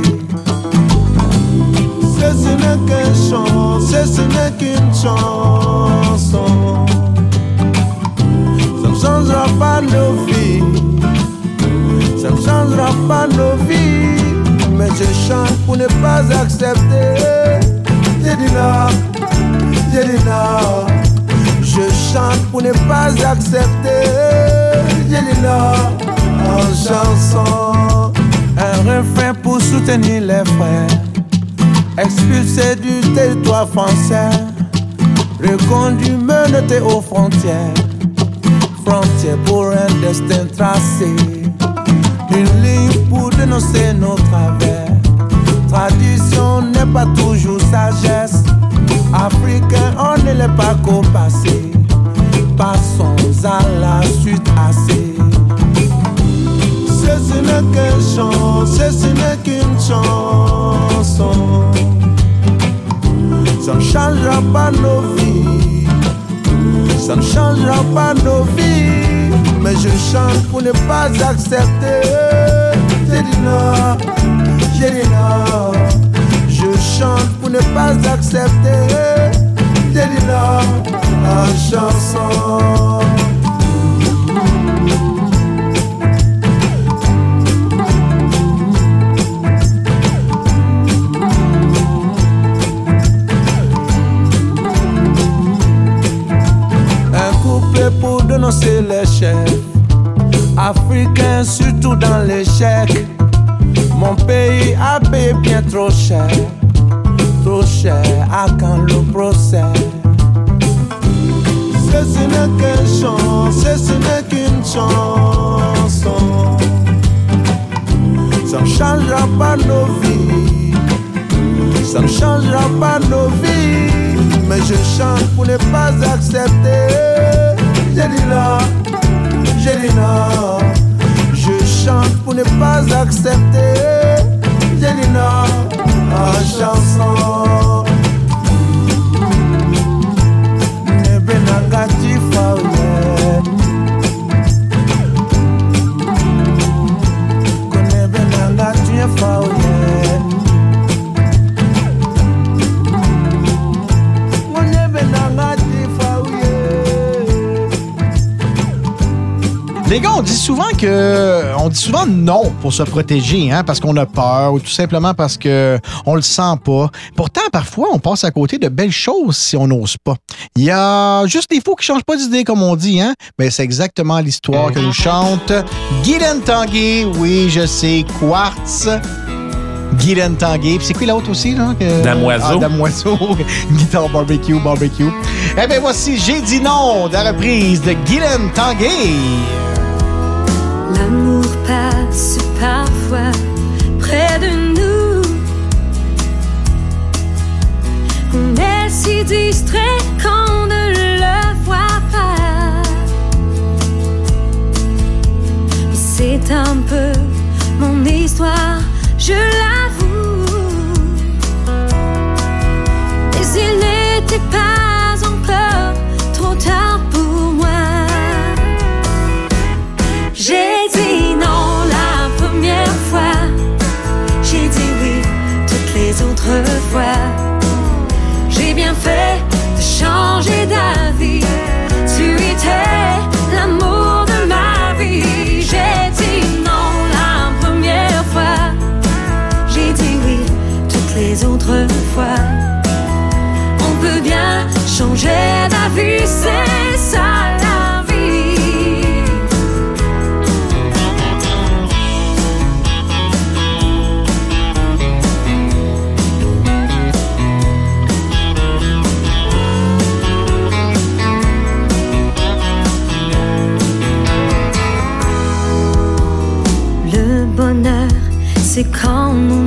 Ce n'est qu'une chance, ce n'est qu'une chanson. Ça ne changera pas nos vies, ça ne changera pas nos vies. Mais je chante pour ne pas accepter. J'ai dit Je chante pour ne pas accepter. Non en chanson. Un refrain pour soutenir les frères expulsés du territoire français, reconduits, menottés aux frontières, frontières pour un destin tracé, une ligne pour dénoncer nos travers. Tradition n'est pas toujours sagesse, africain, on ne l'est pas qu'au passé. Passons à la suite assez. Ce n'est qu'une chance, ce n'est qu'une chanson. Ça ne changera pas nos vies, ça ne changera pas nos vies. Mais je chante pour ne pas accepter. J'ai dit non, j'ai dit non pour ne pas accepter. J'ai dit non, la chanson. Un couple pour dénoncer les chefs africains, surtout dans l'échec. Mon pays a payé bien trop cher Cher, à quand le procès? Ce n'est qu'un chant, ce n'est qu'une chanson. Ça ne changera pas nos vies. Ça ne changera pas nos vies. Mais je chante pour ne pas accepter. J'ai dit non, j'ai dit non. Je chante pour ne pas accepter. J'ai dit non en chanson. Les gars, on dit souvent que on dit souvent non pour se protéger, hein, parce qu'on a peur ou tout simplement parce que on le sent pas. Pourtant, parfois, on passe à côté de belles choses si on n'ose pas. Il y a juste des fous qui changent pas d'idée, comme on dit, hein. Mais c'est exactement l'histoire que nous chante Guylaine Tanguay. Oui, je sais, Quartz. Guylaine Tanguay. Puis c'est qui l'autre aussi, là? que- Damoiseau. Ah, Damoiseau. Guitare barbecue, barbecue. Eh bien, voici J'ai dit non de la reprise de Guylaine Tanguay. Parfois près de nous. On est si distrait qu'on ne le voit pas. C'est un peu mon histoire, je l'avoue. Mais il n'était pas toutes c'est quand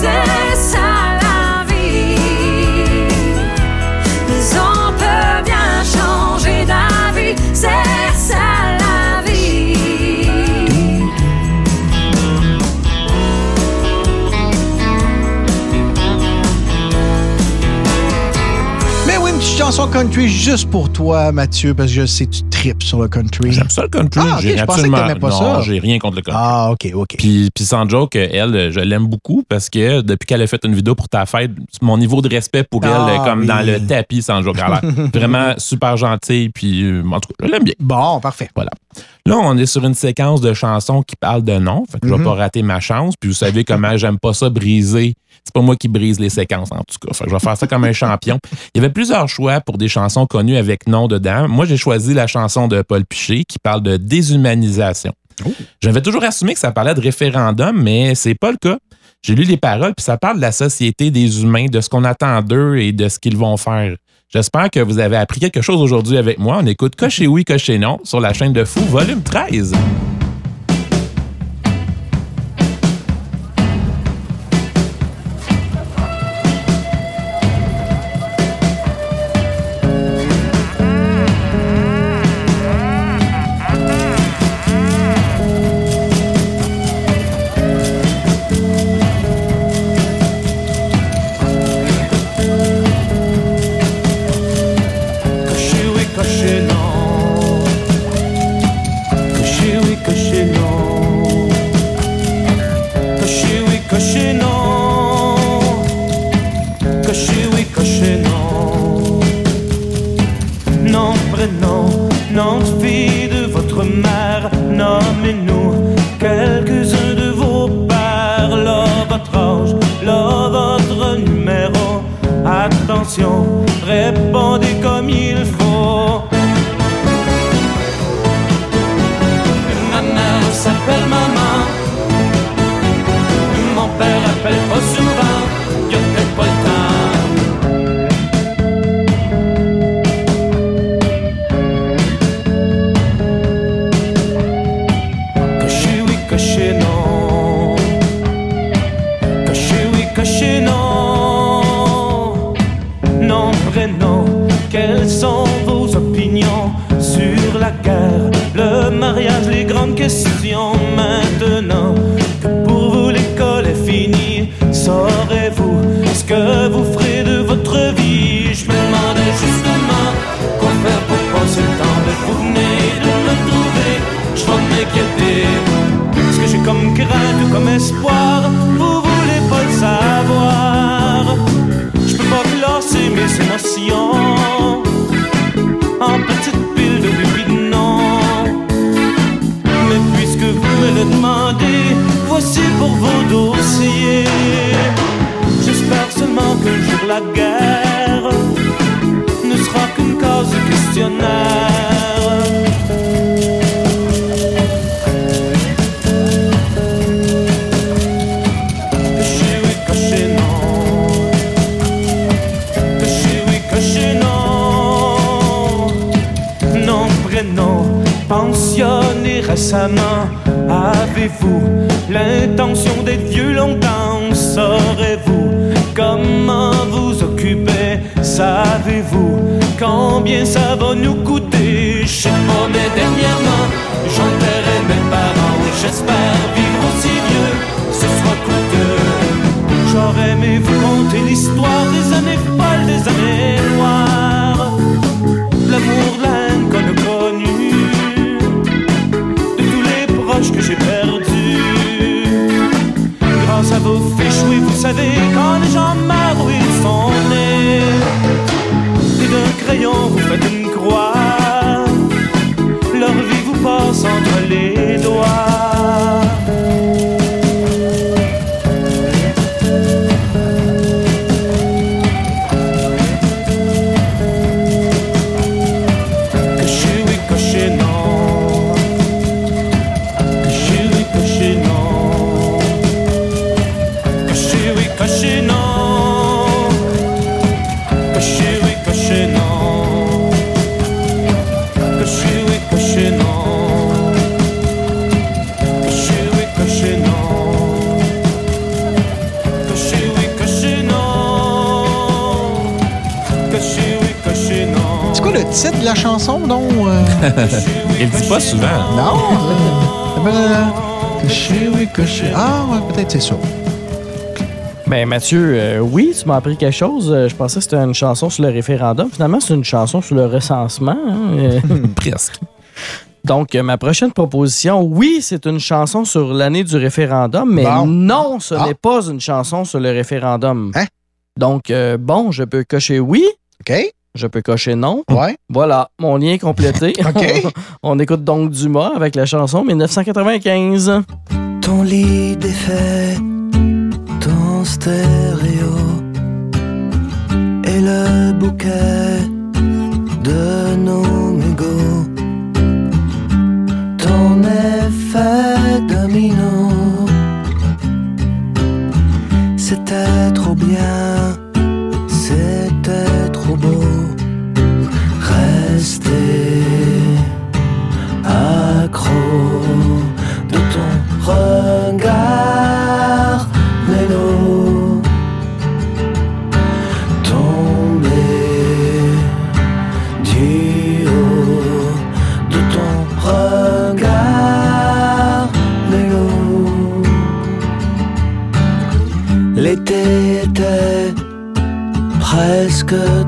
say chanson country juste pour toi, Mathieu, parce que je sais que tu tripes sur le country. J'aime ça le country. Ah, ok, J'ai je pensais que absolument- pas non, ça. j'ai rien contre le country. Ah, OK, OK. Puis, puis sans joke, elle, je l'aime beaucoup parce que depuis qu'elle a fait une vidéo pour ta fête, mon niveau de respect pour Ah, elle est comme oui. dans le tapis sans joke. Elle vraiment super gentille. Puis, euh, en tout cas, je l'aime bien. Bon, parfait. Voilà. Là, on est sur une séquence de chansons qui parlent de noms. Fait que je vais Mhm. pas rater ma chance. Puis vous savez comment j'aime pas ça briser. C'est pas moi qui brise les séquences, en tout cas. Fait que je vais faire ça comme un champion. Il y avait plusieurs choix pour des chansons connues avec nom dedans. Moi, j'ai choisi la chanson de Paul Piché qui parle de déshumanisation. J'avais toujours assumé que ça parlait de référendum, mais c'est pas le cas. J'ai lu les paroles, puis ça parle de la société des humains, de ce qu'on attend d'eux et de ce qu'ils vont faire. J'espère que vous avez appris quelque chose aujourd'hui avec moi. On écoute Cochez oui, Cochez non sur la chaîne de Fou, volume 13. 酒。Quelles sont vos opinions sur la guerre, le mariage, les grandes questions maintenant? Que pour vous l'école est finie, saurez-vous ce que vous ferez de votre vie? Je me demandais justement quoi faire pour passer le temps, mais vous venez de me trouver, je vais m'inquiéter. Ce que j'ai comme crainte ou comme espoir, vous le voici pour vos dossiers. J'espère seulement qu'un jour la guerre ne sera qu'une cause questionnaire. Pensionné récemment. Avez-vous l'intention d'être vieux longtemps? Saurez-vous comment vous occuper? Savez-vous combien ça va nous coûter? Je sais pas, mais dernièrement, j'enterrais mes parents. J'espère vivre aussi vieux, ce sera coûteux. J'aurais aimé vous conter l'histoire des années folles, des années noires. Savez, quand les gens meurent, où ils sont nés. Et d'un crayon, vous faites la chanson, non? euh? Il dit pas souvent. non? euh. Ah, ouais, peut-être c'est ça. Ben Mathieu, euh, oui, tu m'as appris quelque chose. Euh, Je pensais que c'était une chanson sur le référendum. Finalement, c'est une chanson sur le recensement. hein. Euh, Presque. Donc, euh, ma prochaine proposition, oui, c'est une chanson sur l'année du référendum, mais Bon. non, ce Ah. n'est pas une chanson sur le référendum. Hein? Donc, euh, bon, je peux cocher oui, OK? Je peux cocher non. Ouais. Voilà, mon lien est complété. OK. On écoute donc Dumas avec la chanson 1995. Ton lit défait, ton stéréo et le bouquet de nos mégots. Ton effet domino, c'était trop bien, c'était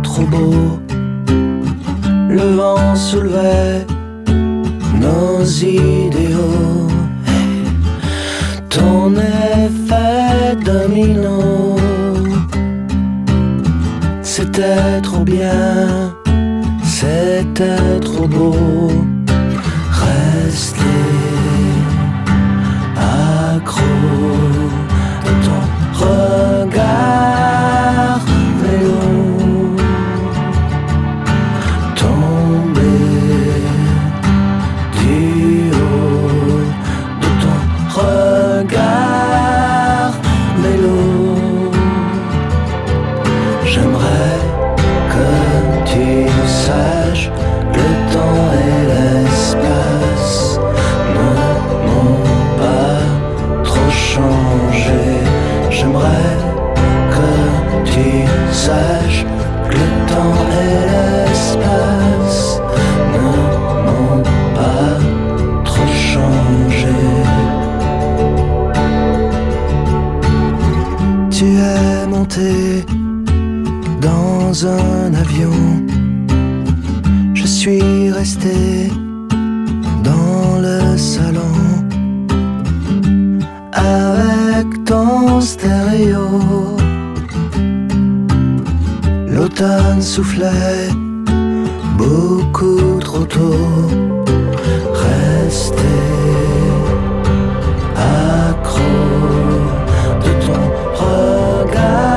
trop beau le vent soulevait nos idéaux ton effet domino. C'était trop bien, c'était trop beau. L'automne soufflait beaucoup trop tôt. Rester accro de ton regard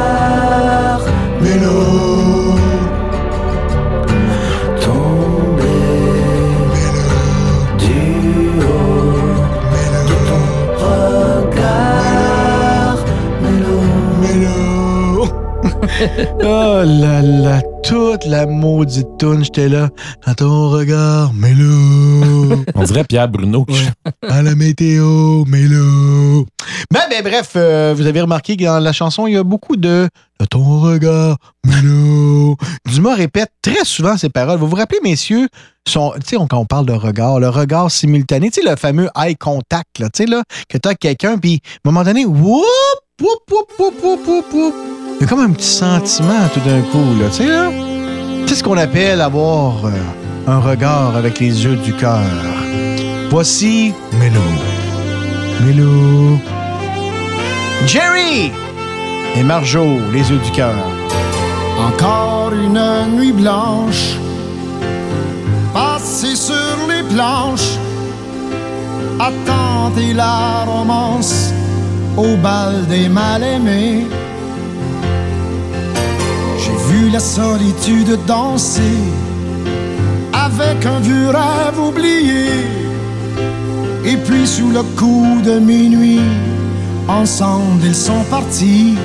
mélo. Tomber Oh là là, toute la maudite toune, j'étais là, dans ton regard, mélo. On dirait Pierre Bruno. qui- à la météo, mélo. Ben, ben, bref, euh, vous avez remarqué que dans la chanson, il y a beaucoup de de ton regard, mélo. Dumas répète très souvent ces paroles. Vous vous rappelez, messieurs, son, on- quand on parle de regard, le regard simultané, tu sais, le fameux eye contact, là, tu sais, là, que tu as quelqu'un, puis à un moment donné, whoop, whoop, whoop, whoop, whoop, whoop, whoop. Y a comme un petit sentiment tout d'un coup, là, tu sais, là. C'est ce qu'on appelle avoir euh, un regard avec les yeux du cœur. Voici Mélo. Mélo. Jerry et Marjo, les yeux du cœur. Encore une nuit blanche, passée sur les planches, à tenter la romance au bal des mal-aimés. La solitude danser avec un vieux rêve oublié. Et puis sous le coup de minuit, ensemble ils sont partis.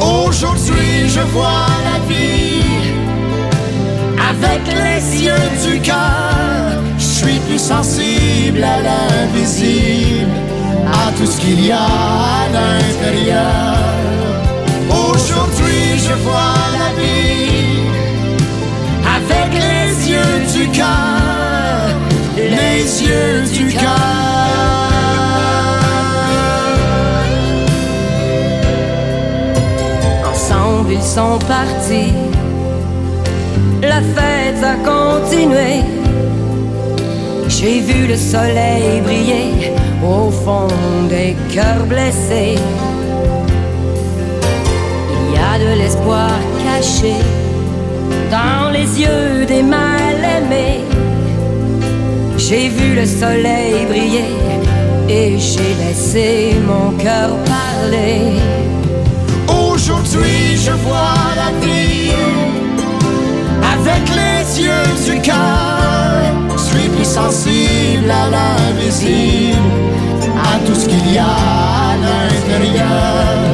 Aujourd'hui je vois la vie avec les yeux du cœur. Je suis plus sensible à l'invisible, à tout ce qu'il y a à l'intérieur. Aujourd'hui je vois la vie avec les yeux du cœur, les yeux du cœur. sont partis, la fête a continué. J'ai vu le soleil briller au fond des cœurs blessés. Dans les yeux des mal-aimés. J'ai vu le soleil briller et j'ai laissé mon cœur parler. Aujourd'hui, je vois la vie avec les yeux du cœur. Je suis plus sensible à l'invisible, à tout ce qu'il y a à l'intérieur.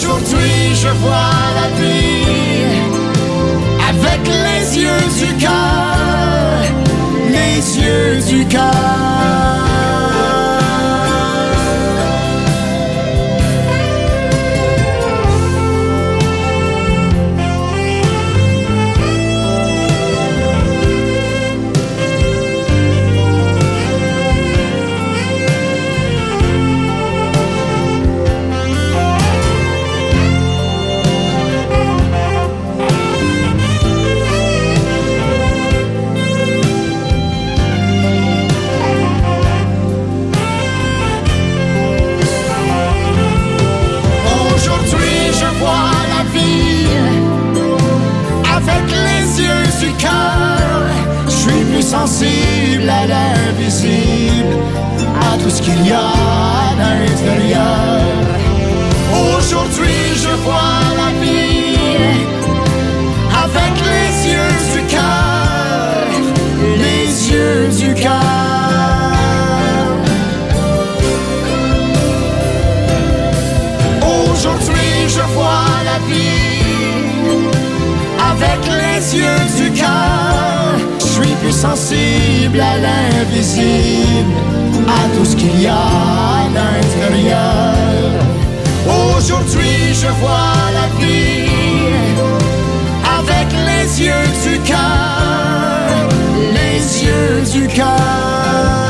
Aujourd'hui, je vois la vie avec les yeux du cœur, les yeux du cœur. Sensible à l'invisible, à tout ce qu'il y a à l'intérieur. Aujourd'hui, je vois la vie avec les yeux du cœur, les yeux du cœur. Aujourd'hui, je vois la vie avec les yeux du cœur. Sensible à l'invisible, à tout ce qu'il y a à l'intérieur. Aujourd'hui, je vois la vie avec les yeux du cœur, les yeux du cœur.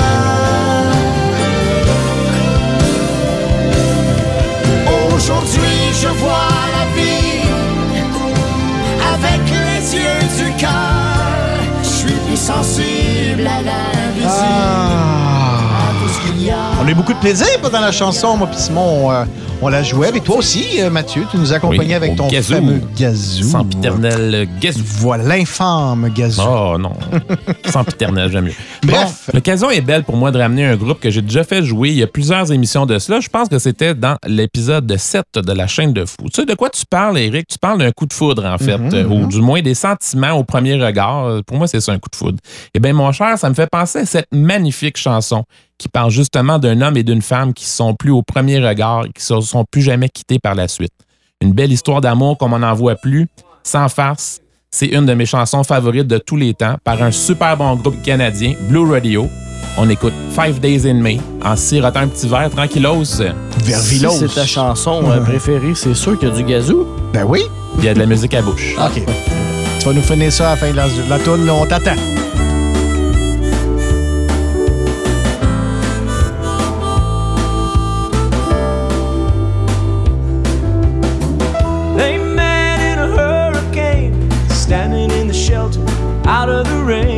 Sensible à l'invisible. Ah. On a eu beaucoup de plaisir pendant la chanson, moi puis Simon. euh, on la jouait avec toi aussi, euh, Mathieu. Tu nous accompagnais Oui, avec ton gazou. fameux gazou. Sempiternel gazou. Voilà, l'infâme gazou. Oh non. Sempiternel, j'aime mieux. Bref. Bon, l'occasion est belle pour moi de ramener un groupe que j'ai déjà fait jouer il y a plusieurs émissions de cela. Je pense que c'était dans l'épisode 7 de la chaîne de fou. Tu sais de quoi tu parles, Eric? Tu parles d'un coup de foudre, en fait, Mhm, euh, ou mhm. du moins des sentiments au premier regard. Euh, Pour moi, c'est ça un coup de foudre. Eh bien, mon cher, ça me fait penser à cette magnifique chanson qui parle justement d'un homme et d'une femme qui sont plus au premier regard et qui se sont plus jamais quittés par la suite. Une belle histoire d'amour comme on n'en voit plus, sans farce. C'est une de mes chansons favorites de tous les temps par un super bon groupe canadien, Blue Radio. On écoute Five Days in May en sirotant un petit verre tranquillos. Si c'est ta chanson euh, préférée, c'est sûr qu'il y a du gazou. Ben oui. Il y a de la musique à bouche. OK. Tu vas nous finir ça à la fin de la, la tourne, là, on t'attend. The rain.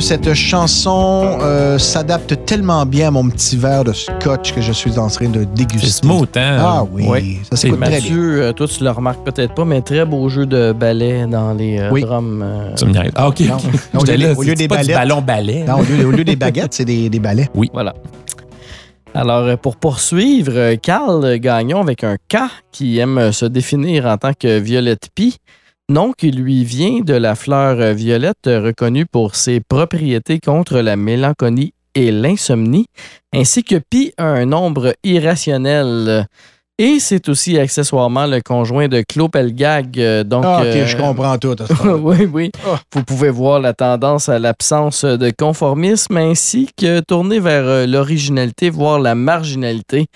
Cette chanson euh, s'adapte tellement bien à mon petit verre de scotch que je suis en train de déguster. C'est smooth, hein? Ah oui, Oui. ça s'écoute très bien. Euh, toi, tu le remarques peut-être pas, mais très beau jeu de ballet dans les euh, Oui. drums. euh, Tu me. Ah, OK. Non. Non, au lieu- là, au lieu c'est des. Non, au, lieu, au lieu des baguettes, c'est des, des balais. Oui. Voilà. Alors, pour poursuivre, Carl Gagnon avec un K qui aime se définir en tant que Violette Pie, nom qui lui vient de la fleur euh, violette euh, reconnue pour ses propriétés contre la mélancolie et l'insomnie, ainsi que Pi a un nombre irrationnel. Et c'est aussi accessoirement le conjoint de Claude Pelgag. euh, Donc, Ah, ok, euh, je comprends tout. à ce oui, oui. Vous pouvez voir la tendance à l'absence de conformisme ainsi que tourner vers l'originalité, voire la marginalité.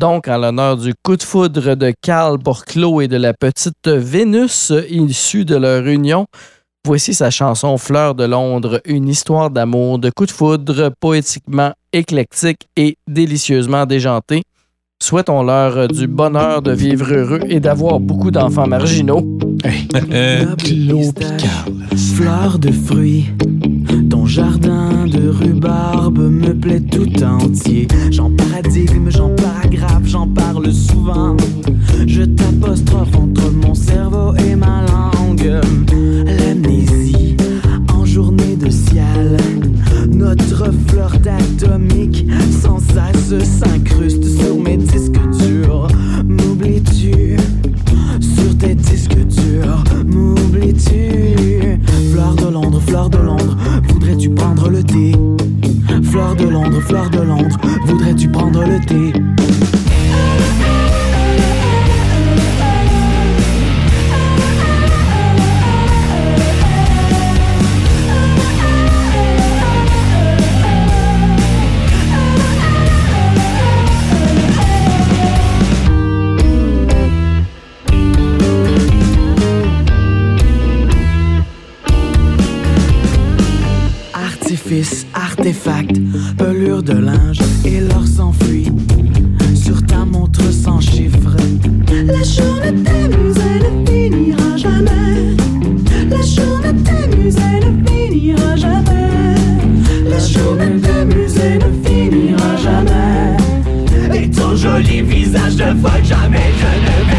Donc, en l'honneur du coup de foudre de Carl pour Claude et de la petite Vénus issue de leur union, voici sa chanson Fleur de Londres, une histoire d'amour, de coup de foudre poétiquement éclectique et délicieusement déjantée. Souhaitons-leur du bonheur de vivre heureux et d'avoir beaucoup d'enfants marginaux. Fleur de fruits, ton jardin de rhubarbe me plaît tout entier. J'en paradigme, j'en paragraphe, j'en parle souvent. Je t'apostrophe entre mon cerveau et ma langue. L'amnésie en journée de ciel. Notre flirt atomique sans cesse s'incruste sur mes disques durs. M'oublies-tu? Sur tes disques durs? M'oublies-tu? Fleur de Londres, fleur de Londres, voudrais-tu prendre le thé? Fleur de Londres, fleur de Londres, voudrais-tu prendre le thé? Artifice, artefact, pelure de linge et l'or s'enfuit sur ta montre sans chiffre. La journée t'amuse, elle ne finira jamais. La journée t'amuse, elle ne finira jamais. La journée t'amuse, elle ne finira jamais. Et ton joli visage de folle, jamais je ne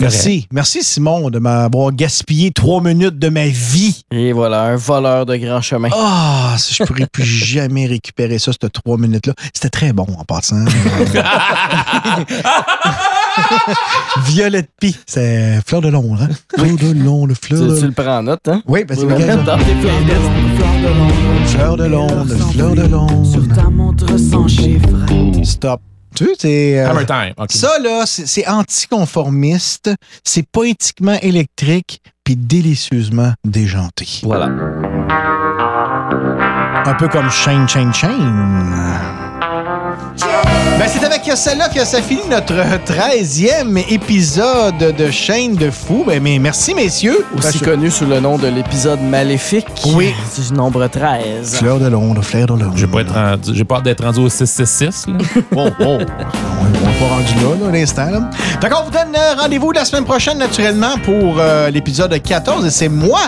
Merci. Merci, Simon, de m'avoir gaspillé trois minutes de ma vie. Et voilà, un voleur de grand chemin. Ah, si je pourrais plus jamais récupérer ça, ces trois minutes-là. C'était très bon en passant. Violette Pie, c'est Fleur de Londres. Hein? Fleur de Londres, Fleur Tu, de tu le prends en note, hein? Oui, ben Tu le mets dans tes playlists. Fleur de Londres, Fleur de Londres. Sur ta montre sans chiffre. Stop. Tu sais, c'est. euh, Hammer time. Ça, là, c'est c'est anticonformiste, c'est poétiquement électrique, puis délicieusement déjanté. Voilà. Un peu comme Shane, Shane, Shane. Ben, c'est avec celle-là que ça finit notre 13e épisode de Chaîne de Fou. Ben, mais merci, messieurs. Aussi connu sous le nom de l'épisode maléfique. Oui. Du nombre 13. Fleur de Londres, Fleur de Londres. J'ai pas, être rendu- j'ai pas hâte d'être rendu au 666. Là. Oh, oh. On n'est pas rendu là, là, à l'instant. là. Fait qu'on vous donne euh, rendez-vous la semaine prochaine, naturellement, pour euh, l'épisode 14. Et c'est moi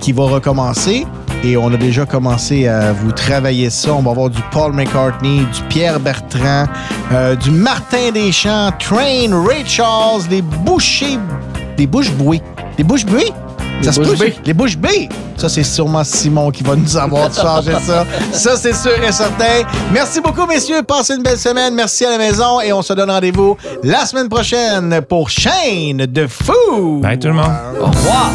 qui va recommencer. Et on a déjà commencé à vous travailler ça. On va avoir du Paul McCartney, du Pierre Bertrand, euh, du Martin Deschamps, Train, Ray Charles, les bouchers, des bouches bouées. Les bouches bouées? Les Ça se bouches peut, bées. Les bouches bées. Ça, c'est sûrement Simon qui va nous avoir changé ça. Ça, c'est sûr et certain. Merci beaucoup, messieurs. Passez une belle semaine. Merci à la maison. Et on se donne rendez-vous la semaine prochaine pour Chaîne de Fou. Bye tout le monde. Au revoir.